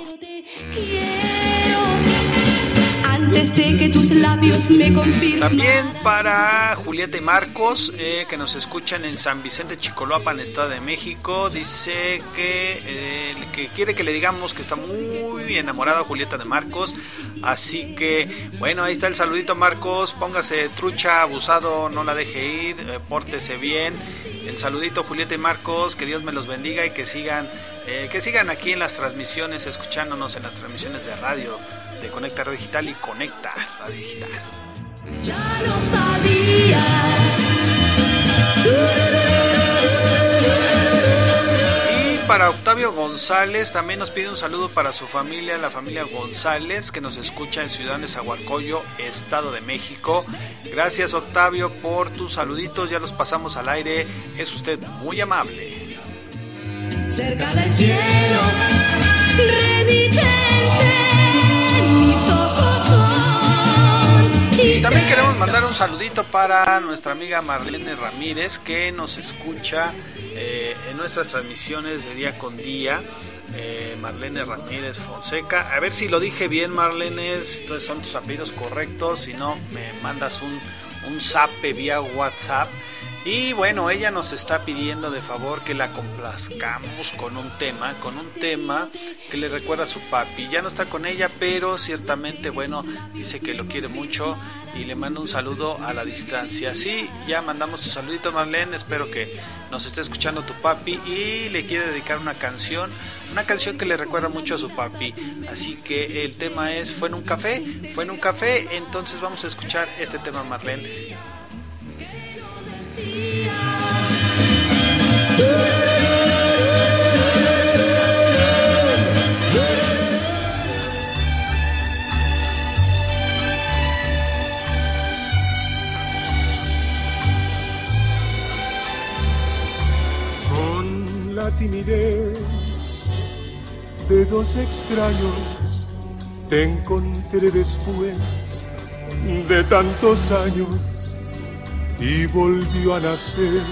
Speaker 15: Antes que tus labios me confirmen
Speaker 7: También para Julieta y Marcos, eh, que nos escuchan en San Vicente Chicoloapan, Estado de México. Dice que, eh, que quiere que le digamos que está muy enamorada Julieta de Marcos. Así que, bueno, ahí está el saludito, Marcos. Póngase trucha, abusado, no la deje ir, eh, pórtese bien. El saludito, Julieta y Marcos. Que Dios me los bendiga y que sigan, eh, que sigan aquí en las transmisiones, escuchándonos en las transmisiones de radio de Conecta Radio Digital y Conecta Radio Digital.
Speaker 15: ya lo sabía
Speaker 7: Y para Octavio González también nos pide un saludo para su familia, la familia González, que nos escucha en Ciudad de Zahualcoyo, Estado de México. Gracias Octavio por tus saluditos, ya los pasamos al aire. Es usted muy amable.
Speaker 15: cerca del cielo remitente
Speaker 7: Y también queremos mandar un saludito para nuestra amiga Marlene Ramírez, que nos escucha eh, en nuestras transmisiones de día con día. Eh, Marlene Ramírez Fonseca. A ver si lo dije bien, Marlene. Estos son tus apellidos correctos. Si no, me mandas un, un zape vía WhatsApp. Y bueno, ella nos está pidiendo de favor que la complazcamos con un tema, con un tema que le recuerda a su papi. Ya no está con ella, pero ciertamente, bueno, dice que lo quiere mucho y le mando un saludo a la distancia. Sí, ya mandamos tu saludito, Marlene. Espero que nos esté escuchando tu papi y le quiere dedicar una canción, una canción que le recuerda mucho a su papi. Así que el tema es Fue en un café, fue en un café. Entonces vamos a escuchar este tema, Marlene.
Speaker 16: Con la timidez de dos extraños te encontré después de tantos años y volvió a nacer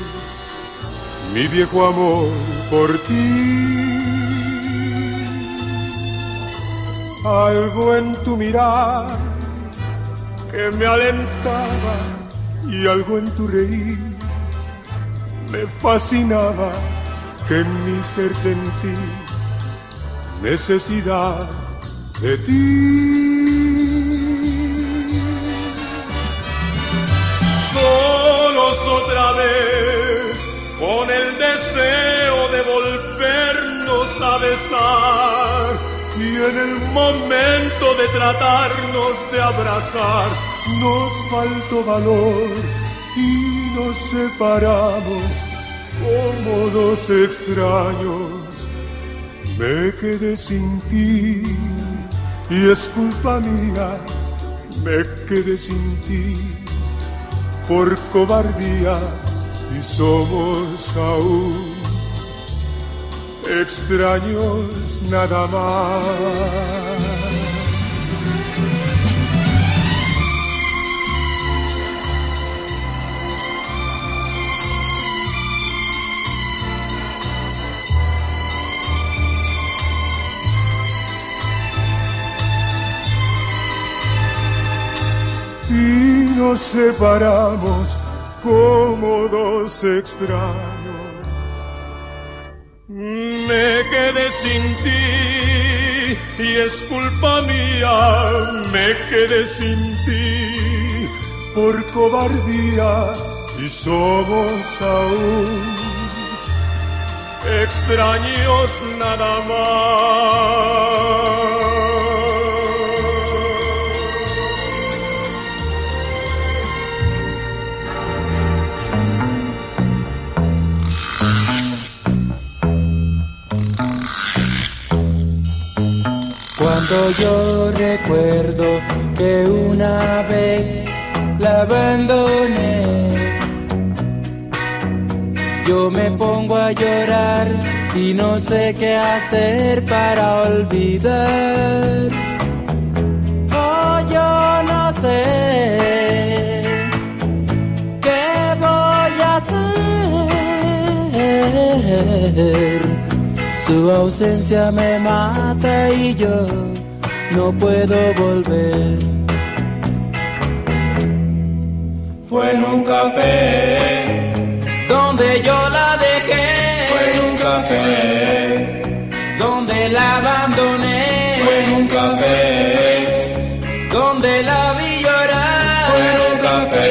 Speaker 16: mi viejo amor por ti. Algo en tu mirar que me alentaba y algo en tu reír me fascinaba que en mi ser sentí necesidad de ti. Con el deseo de volvernos a besar y en el momento de tratarnos de abrazar, nos faltó valor y nos separamos como dos extraños. Me quedé sin ti y es culpa mía, me quedé sin ti por cobardía y somos aún extraños nada más. y nos separamos como dos extraños. Me quedé sin ti y es culpa mía, me quedé sin ti por cobardía y somos aún extraños nada más.
Speaker 10: Yo recuerdo que una vez la abandoné, yo me pongo a llorar y no sé qué hacer para olvidar. Oh, yo no sé qué voy a hacer. Su ausencia me mata y yo no puedo volver.
Speaker 8: Fue en un café
Speaker 10: donde yo la dejé.
Speaker 8: Fue en un café
Speaker 10: donde la abandoné.
Speaker 8: Fue en un café
Speaker 10: donde la vi llorar.
Speaker 8: Fue en un café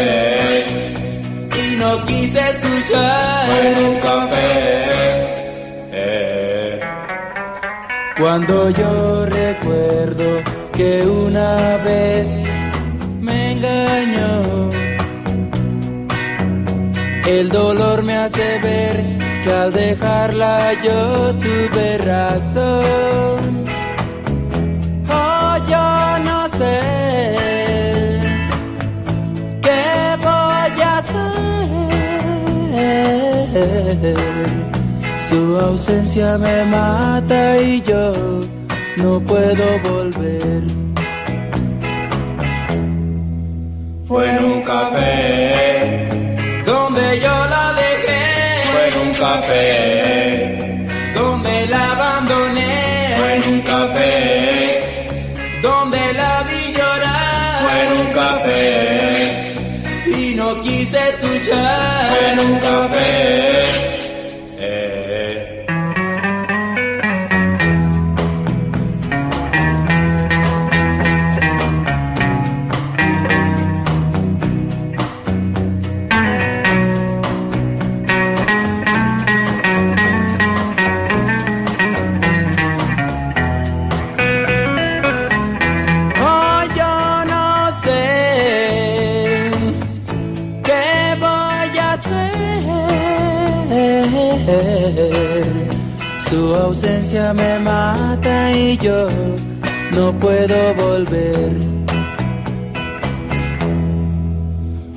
Speaker 10: y no quise escuchar.
Speaker 8: Fue en un café.
Speaker 10: Cuando yo recuerdo que una vez me engañó, el dolor me hace ver que al dejarla yo tuve razón. Oh, yo no sé qué voy a hacer. Su ausencia me mata y yo no puedo volver.
Speaker 8: Fue en un café
Speaker 10: donde yo la dejé.
Speaker 8: Fue en un café
Speaker 10: donde la abandoné.
Speaker 8: Fue en un café
Speaker 10: donde la vi llorar.
Speaker 8: Fue en un café
Speaker 10: y no quise escuchar.
Speaker 8: Fue en un café.
Speaker 10: Yo no puedo volver.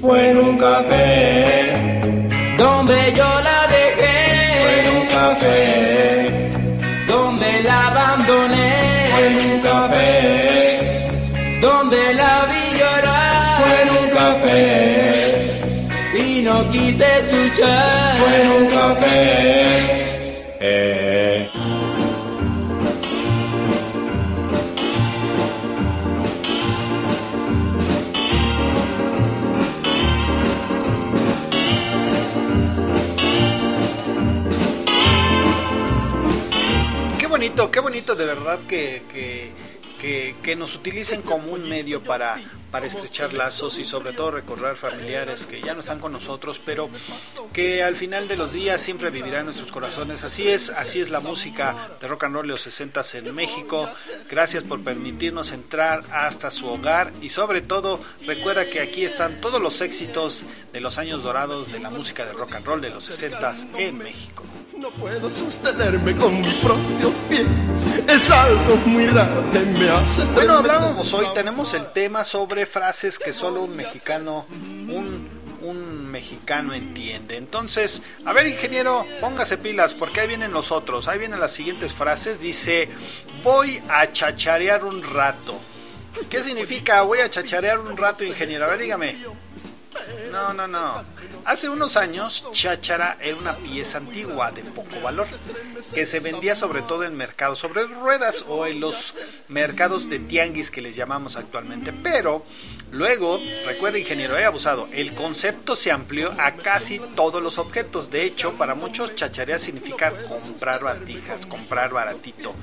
Speaker 8: Fue en un café
Speaker 10: donde yo la dejé.
Speaker 8: Fue en un café
Speaker 10: donde la abandoné.
Speaker 8: Fue en un café
Speaker 10: donde la vi llorar.
Speaker 8: Fue en un café
Speaker 10: y no quise escuchar.
Speaker 8: Fue en un café. Eh.
Speaker 7: Qué bonito de verdad que, que, que, que nos utilicen como un medio para, para estrechar lazos y sobre todo recordar familiares que ya no están con nosotros, pero que al final de los días siempre vivirán en nuestros corazones. Así es, así es la música de rock and roll de los 60 en México. Gracias por permitirnos entrar hasta su hogar y sobre todo recuerda que aquí están todos los éxitos de los años dorados de la música de rock and roll de los 60 en México.
Speaker 6: No puedo sostenerme con mi propio pie. Es algo muy raro que me hace
Speaker 7: Bueno, hablábamos hoy, tenemos el tema sobre frases que solo un mexicano, un, un mexicano entiende. Entonces, a ver, ingeniero, póngase pilas, porque ahí vienen los otros. Ahí vienen las siguientes frases. Dice, voy a chacharear un rato. ¿Qué significa voy a chacharear un rato, ingeniero? A ver, dígame. No, no, no. Hace unos años, cháchara era una pieza antigua de poco valor, que se vendía sobre todo en mercados sobre ruedas o en los mercados de tianguis que les llamamos actualmente. Pero luego, recuerda ingeniero, he abusado, el concepto se amplió a casi todos los objetos. De hecho, para muchos, chacharear significa comprar batijas, comprar baratito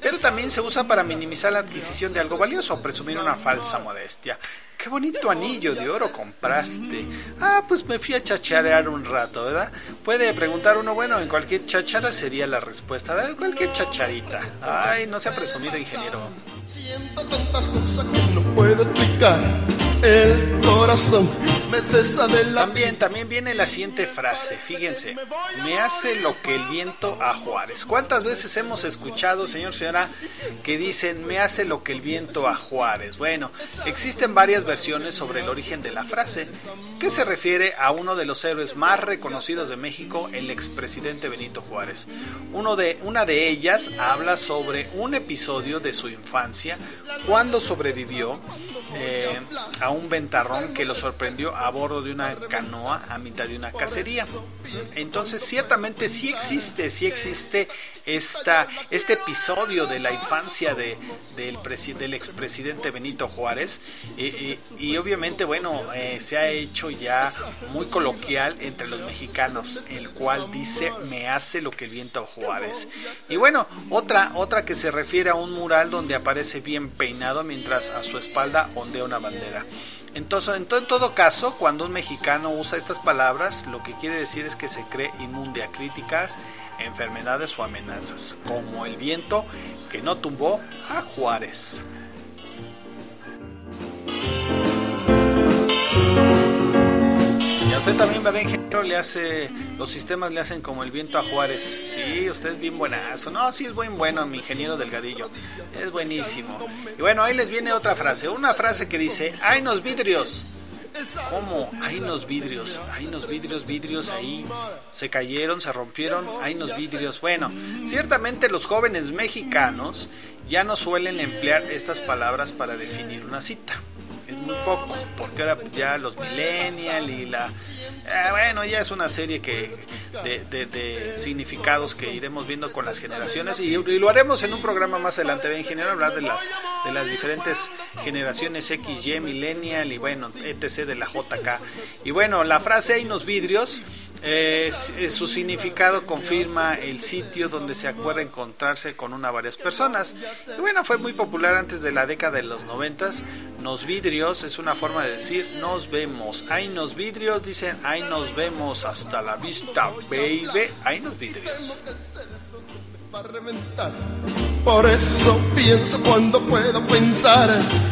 Speaker 7: pero también se usa para minimizar la adquisición de algo valioso o presumir una falsa modestia. Qué bonito anillo de oro compraste. Ah, pues me fui a chacharear un rato, ¿verdad? Puede preguntar uno, bueno, en cualquier chachara sería la respuesta, ¿verdad? Cualquier chacharita. Ay, no se ha presumido, ingeniero.
Speaker 6: Siento tantas cosas que no puedo explicar. El corazón me cesa de la
Speaker 7: También, también viene la siguiente frase. Fíjense, me hace lo que el viento a Juárez. ¿Cuántas veces hemos escuchado, señor, señora, que dicen me hace lo que el viento a Juárez? Bueno, existen varias versiones sobre el origen de la frase, que se refiere a uno de los héroes más reconocidos de México, el expresidente Benito Juárez. Uno de, una de ellas habla sobre un episodio de su infancia cuando sobrevivió eh, a un ventarrón que lo sorprendió a bordo de una canoa a mitad de una cacería. Entonces, ciertamente sí existe, sí existe esta, este episodio de la infancia de, del, del expresidente Benito Juárez. Y, obviamente, bueno, eh, se ha hecho ya muy coloquial entre los mexicanos, el cual dice me hace lo que el viento a Juárez. Y bueno, otra, otra que se refiere a un mural donde aparece bien peinado mientras a su espalda ondea una bandera. Entonces, en todo, en todo, caso, cuando un mexicano usa estas palabras, lo que quiere decir es que se cree inmune a críticas, enfermedades o amenazas, como el viento que no tumbó a Juárez. Usted también, ¿verdad, ingeniero? Le hace, los sistemas le hacen como el viento a Juárez. Sí, usted es bien buenazo. No, sí es buen bueno, mi ingeniero Delgadillo. Es buenísimo. Y bueno, ahí les viene otra frase. Una frase que dice, ¡ay, los vidrios! ¿Cómo? Hay unos vidrios, hay unos vidrios, vidrios ahí se cayeron, se rompieron, hay unos vidrios. Bueno, ciertamente los jóvenes mexicanos ya no suelen emplear estas palabras para definir una cita. Es muy poco, porque ahora ya los millennial y la... Eh, bueno, ya es una serie que de, de, de, significados que iremos viendo con las generaciones y, lo haremos en un programa más adelante de ingeniero hablar de las de las diferentes generaciones X, Y, millennial y bueno, etc de la JK. Y bueno, la frase hay unos vidrios eh, su significado confirma el sitio donde se acuerda encontrarse con una varias personas. Y bueno, fue muy popular antes de la década de los noventas. Nos vidrios es una forma de decir nos vemos. Hay nos vidrios, dicen ahí nos vemos hasta la vista, baby. Hay nos vidrios.
Speaker 6: Por eso pienso cuando puedo pensar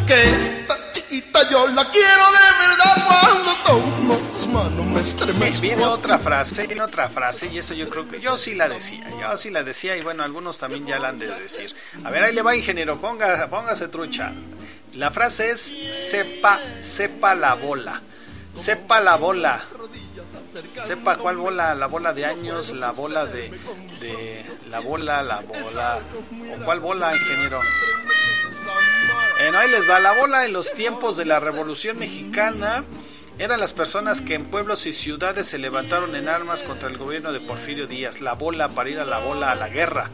Speaker 6: que esta chiquita yo la quiero de verdad cuando tomo sus manos me estremezco.
Speaker 7: Viene otra frase, viene otra frase y eso yo creo que yo sí la decía, yo sí la decía y bueno, algunos también ya la han de decir. A ver, ahí le va ingeniero, ponga, póngase trucha. La frase es sepa, sepa la bola. Sepa la bola. Sepa cuál bola, la bola de años, la bola de, de la bola, la bola. ¿O cuál bola, ingeniero? Bueno, ahí les va. La bola en los tiempos de la Revolución Mexicana eran las personas que en pueblos y ciudades se levantaron en armas contra el gobierno de Porfirio Díaz. La bola para ir a la bola a la guerra.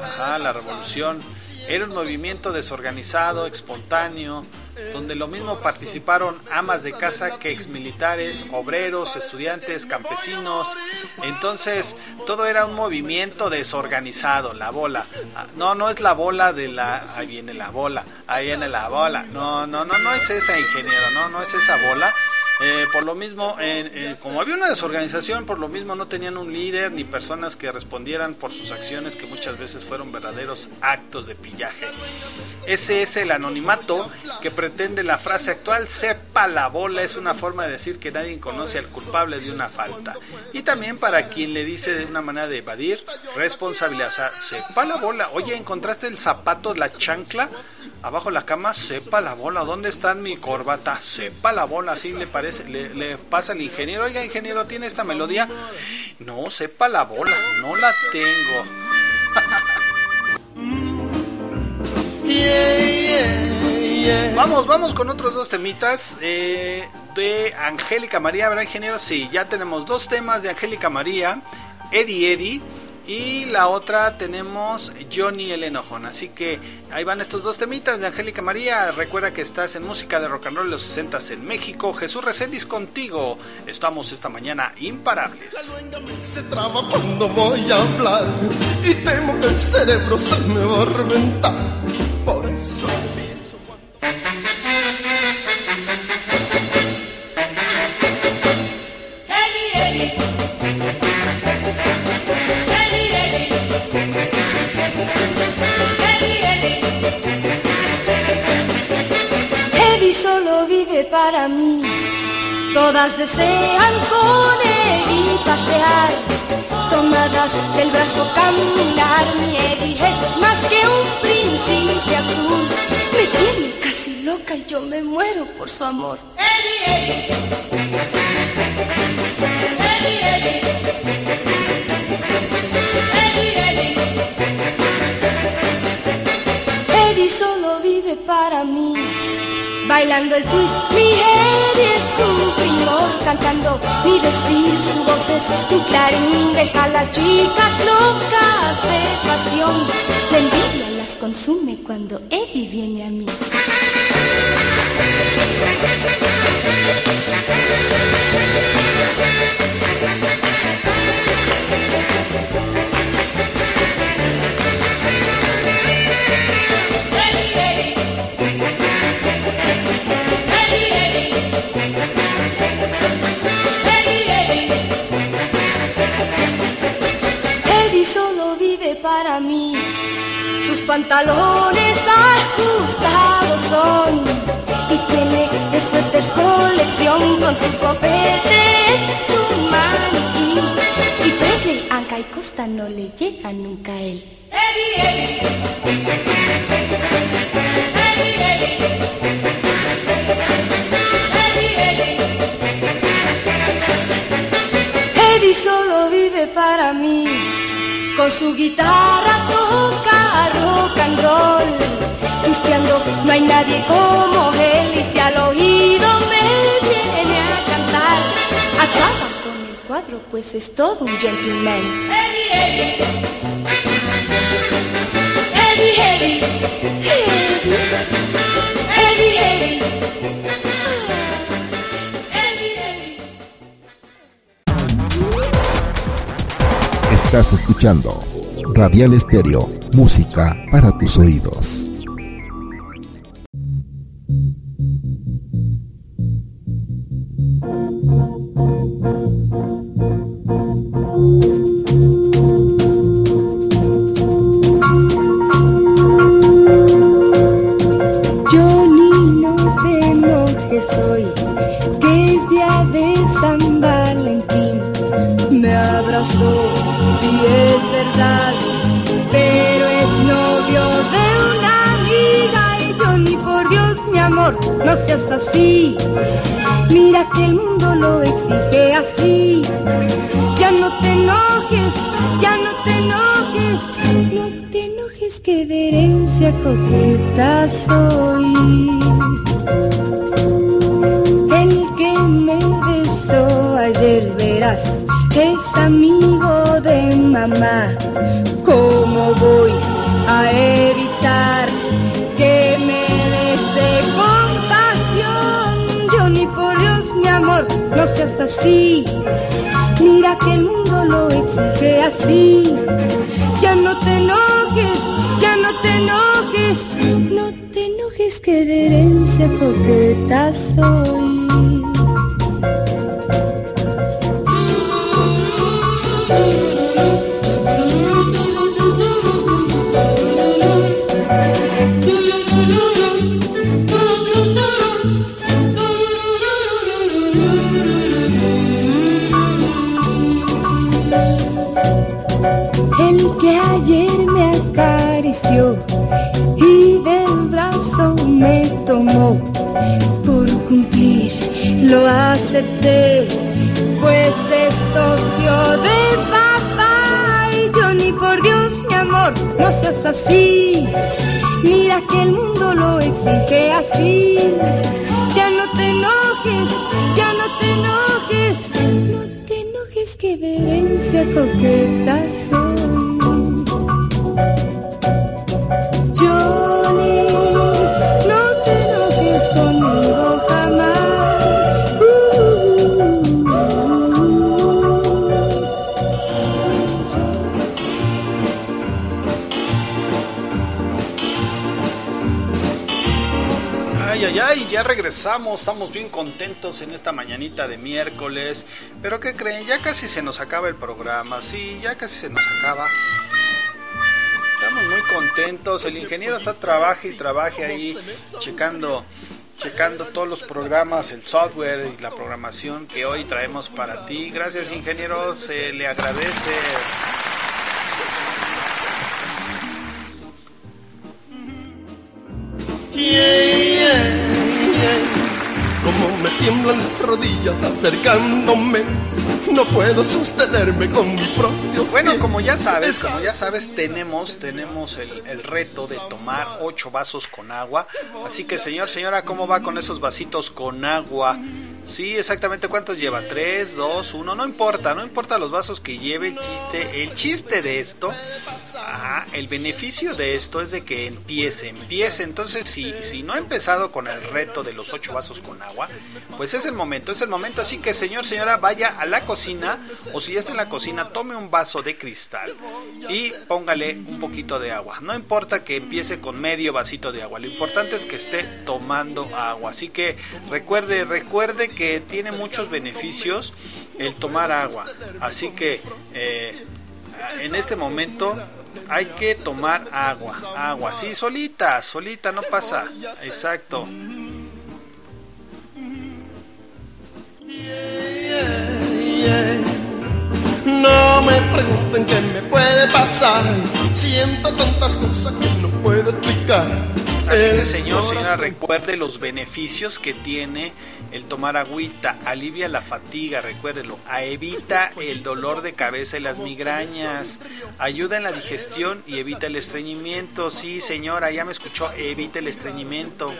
Speaker 7: Ajá, la revolución. Era un movimiento desorganizado, espontáneo, donde lo mismo participaron amas de casa que exmilitares, obreros, estudiantes, campesinos. Entonces, todo era un movimiento desorganizado, la bola. Ah, No, no es la bola de la... Ahí viene la bola, ahí viene la bola. No, no, no, no es esa, ingeniero, no, no es esa bola. Eh, por lo mismo, como había una desorganización, por lo mismo no tenían un líder ni personas que respondieran por sus acciones que muchas veces fueron verdaderos actos de pillaje. Ese es el anonimato que pretende la frase actual, sepa la bola, es una forma de decir que nadie conoce al culpable de una falta. Y también para quien le dice de una manera de evadir responsabilidad, o sea, sepa la bola, oye, ¿encontraste el zapato, la chancla? Abajo de la cama, sepa la bola, ¿dónde está mi corbata? Sepa la bola, así le parece, le, le pasa al ingeniero, oiga ingeniero, ¿tiene esta melodía? No, sepa la bola, no la tengo. [LAUGHS] Vamos, vamos con otros dos temitas eh, de Angélica María. ¿Verdad, ingeniero? Sí, ya tenemos dos temas de Angélica María, Eddie Eddie. Y la otra tenemos Johnny el Enojón. Así que ahí van estos dos temitas de Angélica María. Recuerda que estás en música de rock and roll los 60 en México. Jesús Reséndiz contigo. Estamos esta mañana imparables.
Speaker 6: Se traba cuando voy a hablar y temo que el cerebro se me va a reventar. Por eso pienso
Speaker 17: Eddie,
Speaker 15: para mí. Todas desean con Eddie pasear. Tomadas del brazo caminar. Mi Eddie es más que un príncipe azul. Me tiene casi loca y yo me muero por su amor.
Speaker 17: Eddie. Eddie, Eddie. Eddie
Speaker 15: solo vive para mí. Bailando el twist, mi Eddie es un primor cantando ni decir su voz es un clarín deja a las chicas locas de pasión. La envidia las consume cuando Eddie viene a mí. Pantalones ajustados son y tiene de suéteres colección con su copete es su maniquí. Y Presley, Anca y Costa no le llega nunca a él.
Speaker 17: Eddie, Eddie. Eddie, Eddie.
Speaker 15: Solo vive para mí. Con su guitarra toca Cristiano, no hay nadie como él. Y si al oído me viene a cantar, acaba con el cuadro, pues es todo un gentleman.
Speaker 17: Eddie, Eddie.
Speaker 15: Eddie, Eddie. Eddie, Eddie. Eddie, Eddie.
Speaker 18: Estás escuchando Radial Estéreo, música para tus oídos.
Speaker 15: Enojes, no te enojes que de herencia coqueta soy.
Speaker 7: Regresamos, estamos bien contentos en esta mañanita de miércoles. Pero ¿qué creen? Ya casi se nos acaba el programa, sí, ya casi se nos acaba. Estamos muy contentos, el ingeniero está trabaje y trabaje ahí checando checando todos los programas, el software y la programación que hoy traemos para ti. Gracias ingeniero, se le agradece.
Speaker 6: Me rodillas acercándome, no puedo sostenerme con mi propio.
Speaker 7: Bueno, como ya sabes, como ya sabes, tenemos, tenemos el, el reto de tomar ocho vasos con agua. Así que, señor, señora, ¿cómo va con esos vasitos con agua? Sí, exactamente cuántos lleva, tres, dos, uno, no importa, no importa los vasos que lleve el chiste, el chiste de esto, ajá, el beneficio de esto es de que empiece, empiece, entonces si, si no ha empezado con el reto de los ocho vasos con agua, pues es el momento, es el momento, así que señor, señora, vaya a la cocina, o si ya está en la cocina, tome un vaso de cristal y póngale un poquito de agua, no importa que empiece con medio vasito de agua, lo importante es que esté tomando agua, así que recuerde, recuerde que tiene muchos beneficios el tomar agua. Así que eh, en este momento hay que tomar agua. Agua, sí, solita, solita, no pasa. Exacto.
Speaker 6: No me pregunten qué me puede pasar. Siento tantas cosas que no puedo explicar.
Speaker 7: Así que señor, señora, recuerde los beneficios que tiene el tomar agüita. Alivia la fatiga, recuérdelo. A- Evita el dolor de cabeza y las migrañas. Ayuda en la digestión y evita el estreñimiento. Sí, señora, ya me escuchó. Evita el estreñimiento.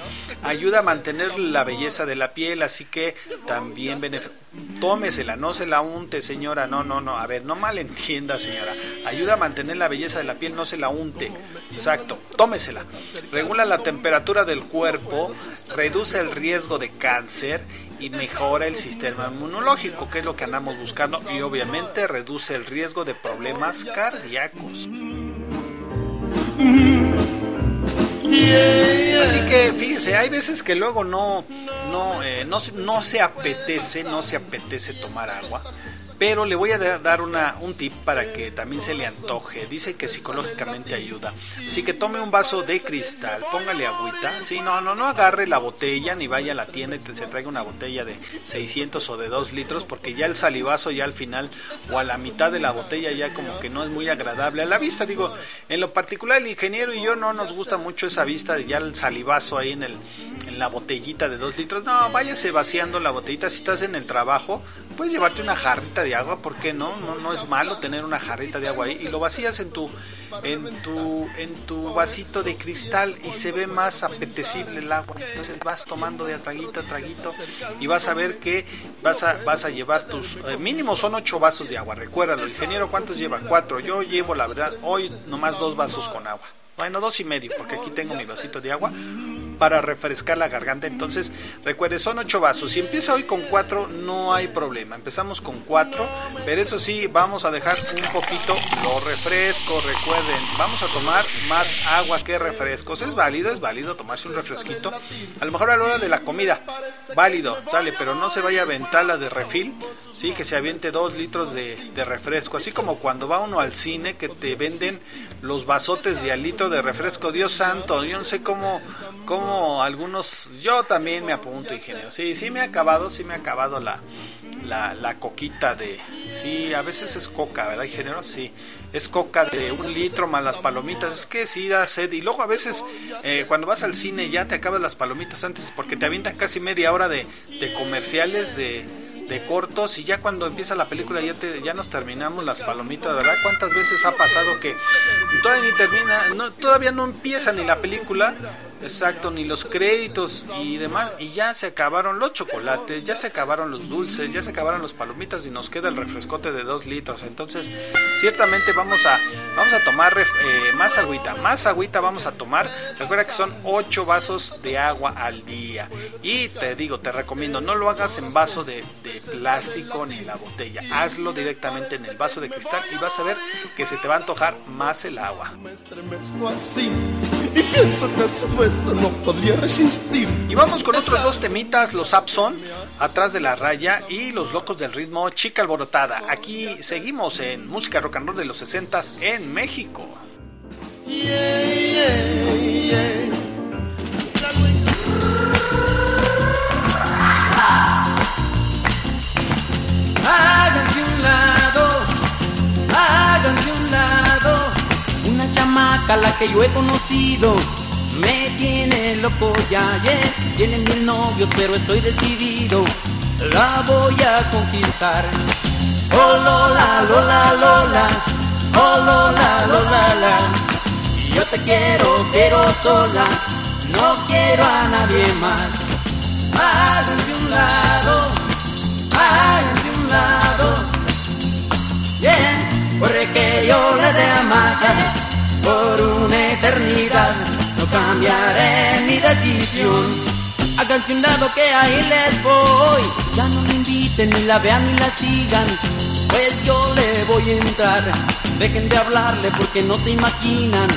Speaker 7: Ayuda a mantener la belleza de la piel, así que también beneficia. Tómesela, no se la unte, señora. No, no, no. A ver, no malentienda, señora. Ayuda a mantener la belleza de la piel, no se la unte. Exacto. Tómesela. Regula la temperatura del cuerpo, reduce el riesgo de cáncer y mejora el sistema inmunológico, que es lo que andamos buscando, y obviamente reduce el riesgo de problemas cardíacos. Así que fíjense, hay veces que luego no, no, eh, no, no se apetece, no se apetece tomar agua. Pero le voy a da- dar una, un tip para que también se le antoje. Dice que psicológicamente ayuda. Así que tome un vaso de cristal, póngale agüita. Sí, no, no, no agarre la botella ni vaya a la tienda y se traiga una botella de 600 o de 2 litros porque ya el salivazo ya al final o a la mitad de la botella ya como que no es muy agradable a la vista. Digo, en lo particular el ingeniero y yo no nos gusta mucho esa vista de ya el salivazo ahí en, el, en la botellita de 2 litros. No, váyase vaciando la botellita. Si estás en el trabajo, puedes llevarte una jarrita de agua, ¿por qué no? No, no es malo tener una jarrita de agua ahí y lo vacías en tu en tu en tu vasito de cristal y se ve más apetecible el agua. Entonces vas tomando de a traguito a traguito y vas a ver que vas a vas a llevar tus eh, mínimo son ocho vasos de agua. Recuérdalo, ingeniero, ¿cuántos lleva? Cuatro. Yo llevo la verdad hoy nomás dos vasos con agua. Bueno, dos y medio, porque aquí tengo mi vasito de agua. Para refrescar la garganta. Entonces, recuerde, son ocho vasos. Si empieza hoy con cuatro, no hay problema. Empezamos con cuatro, pero eso sí, vamos a dejar un poquito lo refresco. Recuerden, vamos a tomar más agua que refrescos. Es válido, es válido tomarse un refresquito. A lo mejor a la hora de la comida, válido, sale, pero no se vaya a aventar de refil. Sí, que se aviente dos litros de, refresco. Así como cuando va uno al cine que te venden los vasotes de litro de refresco. Dios santo, yo no sé cómo, cómo algunos, yo también me apunto, ingeniero. Sí, sí me ha acabado, sí me ha acabado la, la, la coquita de, sí, a veces es coca, ¿verdad, ingeniero? Sí, es coca de un litro más las palomitas, es que sí da sed. Y luego a veces eh, cuando vas al cine ya te acabas las palomitas antes porque te avientan casi media hora de, de comerciales de de cortos y ya cuando empieza la película ya te, ya nos terminamos las palomitas, ¿verdad? ¿Cuántas veces ha pasado que todavía ni termina, no, todavía no empieza ni la película Exacto, ni los créditos y demás. Y ya se acabaron los chocolates, ya se acabaron los dulces, ya se acabaron los palomitas y nos queda el refrescote de 2 litros. Entonces, ciertamente vamos a, vamos a tomar eh, más agüita, más agüita vamos a tomar. Recuerda que son 8 vasos de agua al día. Y te digo, te recomiendo, no lo hagas en vaso de, de plástico ni en la botella. Hazlo directamente en el vaso de cristal y vas a ver que se te va a antojar más el agua.
Speaker 6: Y pienso que eso no podría resistir.
Speaker 7: Y vamos con otros dos temitas, los Abson, atrás de la raya, y los locos del ritmo, Chica Alborotada. Aquí seguimos en música rock and roll de los 60 en México.
Speaker 10: Háganse la que yo he conocido me tiene loco ya, yeah. Tiene mil novios, pero estoy decidido. La voy a conquistar. Oh Lola, Lola, Lola. Oh Lola, Lola, la. Yo te quiero, pero sola. No quiero a nadie más. Háganse un lado, háganse un lado. Yeah, porque yo le dé amar por una eternidad no cambiaré mi decisión. Háganse un lado que ahí les voy. Ya no me inviten, ni la vean, ni la sigan. Pues yo le voy a entrar. Dejen de hablarle porque no se imaginan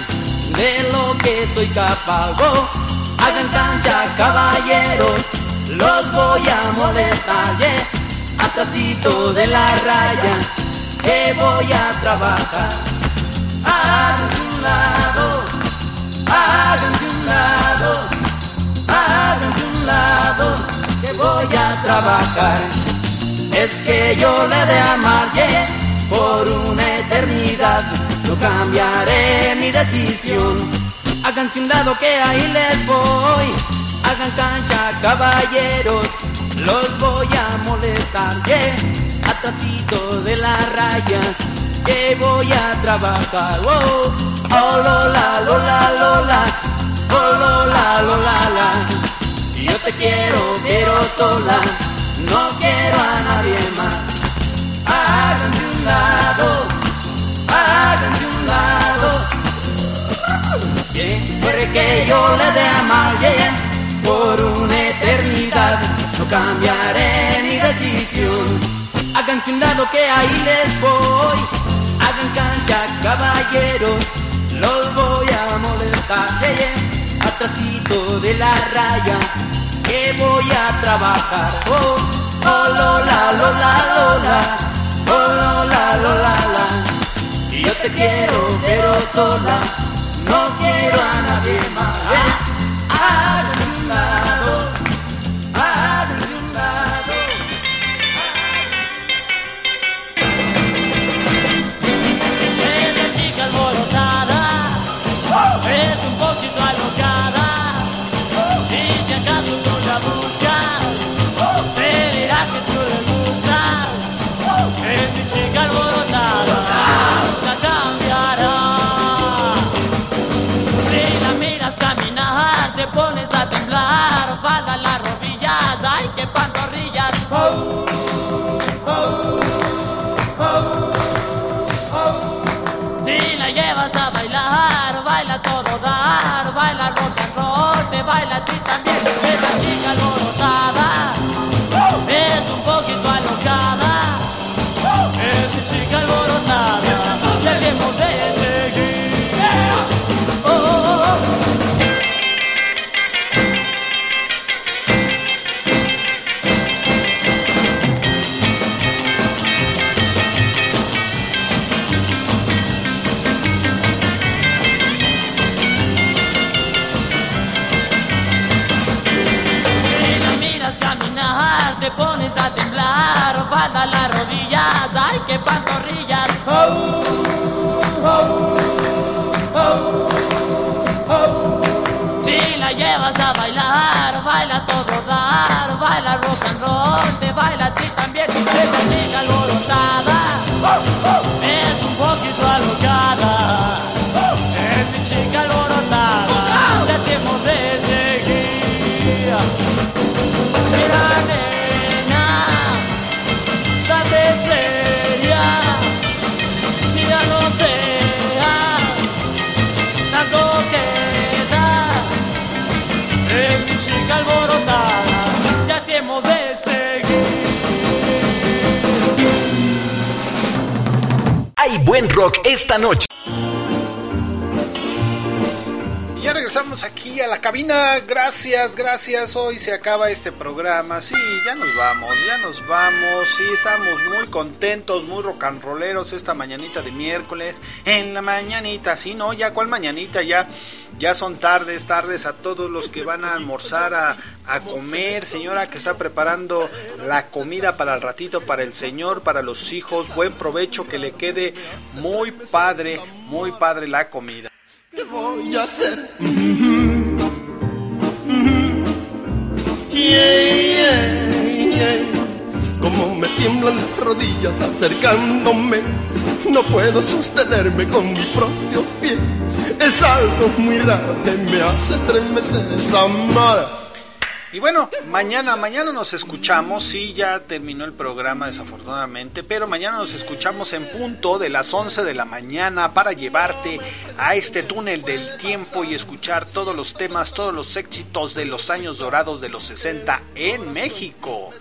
Speaker 10: de lo que soy capaz. Hagan cancha, caballeros. Los voy a molestar, yeah. Atrasito de la raya, que voy a trabajar. Háganse un lado háganse un lado, háganse un lado, que voy a trabajar. Es que yo le de amar yeah, por una eternidad, no cambiaré mi decisión. Háganse un lado que ahí les voy, hagan cancha caballeros, los voy a molestar, yeah, atrasito de la raya, que voy a trabajar. Oh, oh Lola, Lola, Lola, oh Lola, Lola, la. Yo te quiero, pero sola, no quiero a nadie más. Háganse un lado, háganse un lado. Bien, porque yo le de amar, yeah, por una eternidad, no cambiaré mi decisión. Háganse un lado que ahí les voy, hagan cancha, caballeros los voy a molestar, yeah, yeah. atrasito de la raya, que voy a trabajar. Oh, oh, Lola, Lola, Lola, oh, Lola, Lola, la. Y yo te quiero, pero sola, no quiero a nadie más.
Speaker 19: Baila a ti también. Esa chica alborotada baila todo rock esta
Speaker 2: noche.
Speaker 7: Regresamos aquí a la cabina. Gracias, gracias. Hoy se acaba este programa. Sí, ya nos vamos, ya nos vamos. Sí, estamos muy contentos, muy rock and rolleros esta mañanita de miércoles. En la mañanita, sí, no, ya cuál mañanita, ya. Ya son tardes, tardes a todos los que van a almorzar, a, a comer, señora que está preparando la comida para el ratito, para el señor, para los hijos. Buen provecho, que le quede muy padre, muy padre la comida.
Speaker 6: ¿Qué voy a hacer? Yeah, yeah, yeah. Como me tiemblan las rodillas acercándome, no puedo sostenerme con mi propio pie. Es algo muy raro que me hace estremecer esa mara.
Speaker 7: Y bueno, mañana, mañana nos escuchamos, sí, ya terminó el programa desafortunadamente, pero mañana nos escuchamos en punto de las 11 de la mañana para llevarte a este túnel del tiempo y escuchar todos los temas, todos los éxitos de los años dorados de los 60 en México.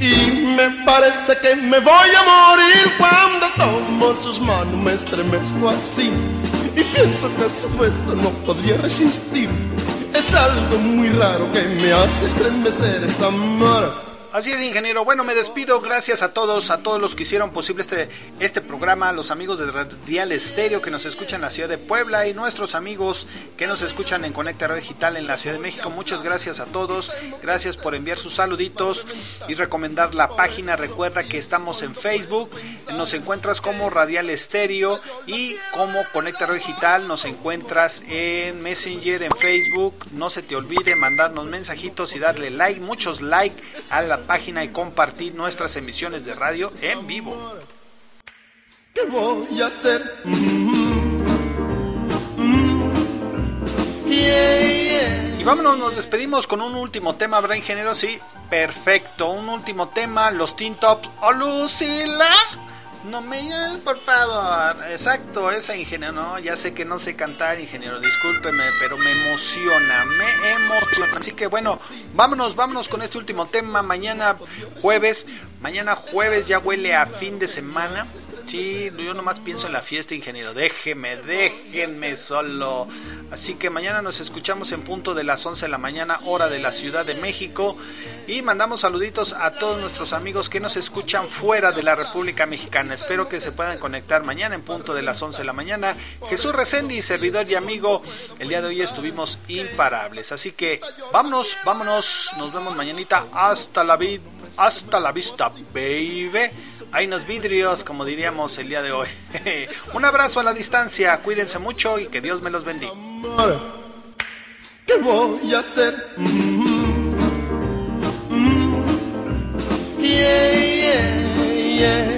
Speaker 6: Y me parece que me voy a morir cuando tomo sus manos me estremezco así y pienso que su beso no podría resistir es algo muy raro que me hace estremecer esa mara
Speaker 7: Así es, ingeniero. Bueno, me despido. Gracias a todos, a todos los que hicieron posible este, este programa, los amigos de Radial Estéreo que nos escuchan en la ciudad de Puebla y nuestros amigos que nos escuchan en Conecta Digital en la Ciudad de México. Muchas gracias a todos. Gracias por enviar sus saluditos y recomendar la página. Recuerda que estamos en Facebook. Nos encuentras como Radial Estéreo y como Conecta Radio Digital. Nos encuentras en Messenger, en Facebook. No se te olvide mandarnos mensajitos y darle like, muchos like a la página y compartir nuestras emisiones de radio en vivo.
Speaker 6: ¿Qué voy a hacer?
Speaker 7: Y vámonos, nos despedimos con un último tema, ¿habrá ingeniero? Sí, perfecto. Un último tema, los Teen Tops. ¡Oh, Lucila! No me por favor. Exacto, esa ingeniero. No, ya sé que no sé cantar, ingeniero. Discúlpeme, pero me emociona. Me emociona. Así que bueno, vámonos, vámonos con este último tema. Mañana jueves. Mañana jueves ya huele a fin de semana. Sí, yo nomás pienso en la fiesta, ingeniero. Déjeme, déjenme solo. Así que mañana nos escuchamos en punto de las 11 de la mañana, hora de la Ciudad de México. Y mandamos saluditos a todos nuestros amigos que nos escuchan fuera de la República Mexicana. Espero que se puedan conectar mañana en punto de las 11 de la mañana. Jesús Resendi, servidor y amigo. El día de hoy estuvimos imparables. Así que vámonos, vámonos. Nos vemos mañanita. Hasta la vida. Hasta la vista, baby. Hay unos vidrios, como diríamos el día de hoy. [LAUGHS] Un abrazo a la distancia, cuídense mucho y que Dios me los bendiga.
Speaker 6: ¿Qué voy a hacer? Yeah, yeah, yeah.
Speaker 19: Lucila, no te vayas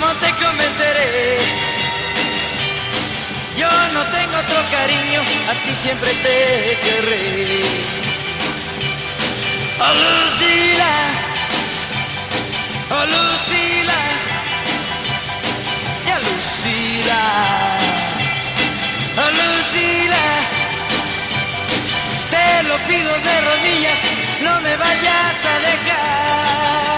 Speaker 17: ¿cómo te convenceré? Yo no tengo otro cariño, a ti siempre te querré. Oh Lucila, oh Lucila, ya Lucila, oh Lucila. Te lo pido de rodillas, no me vayas a dejar.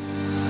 Speaker 4: you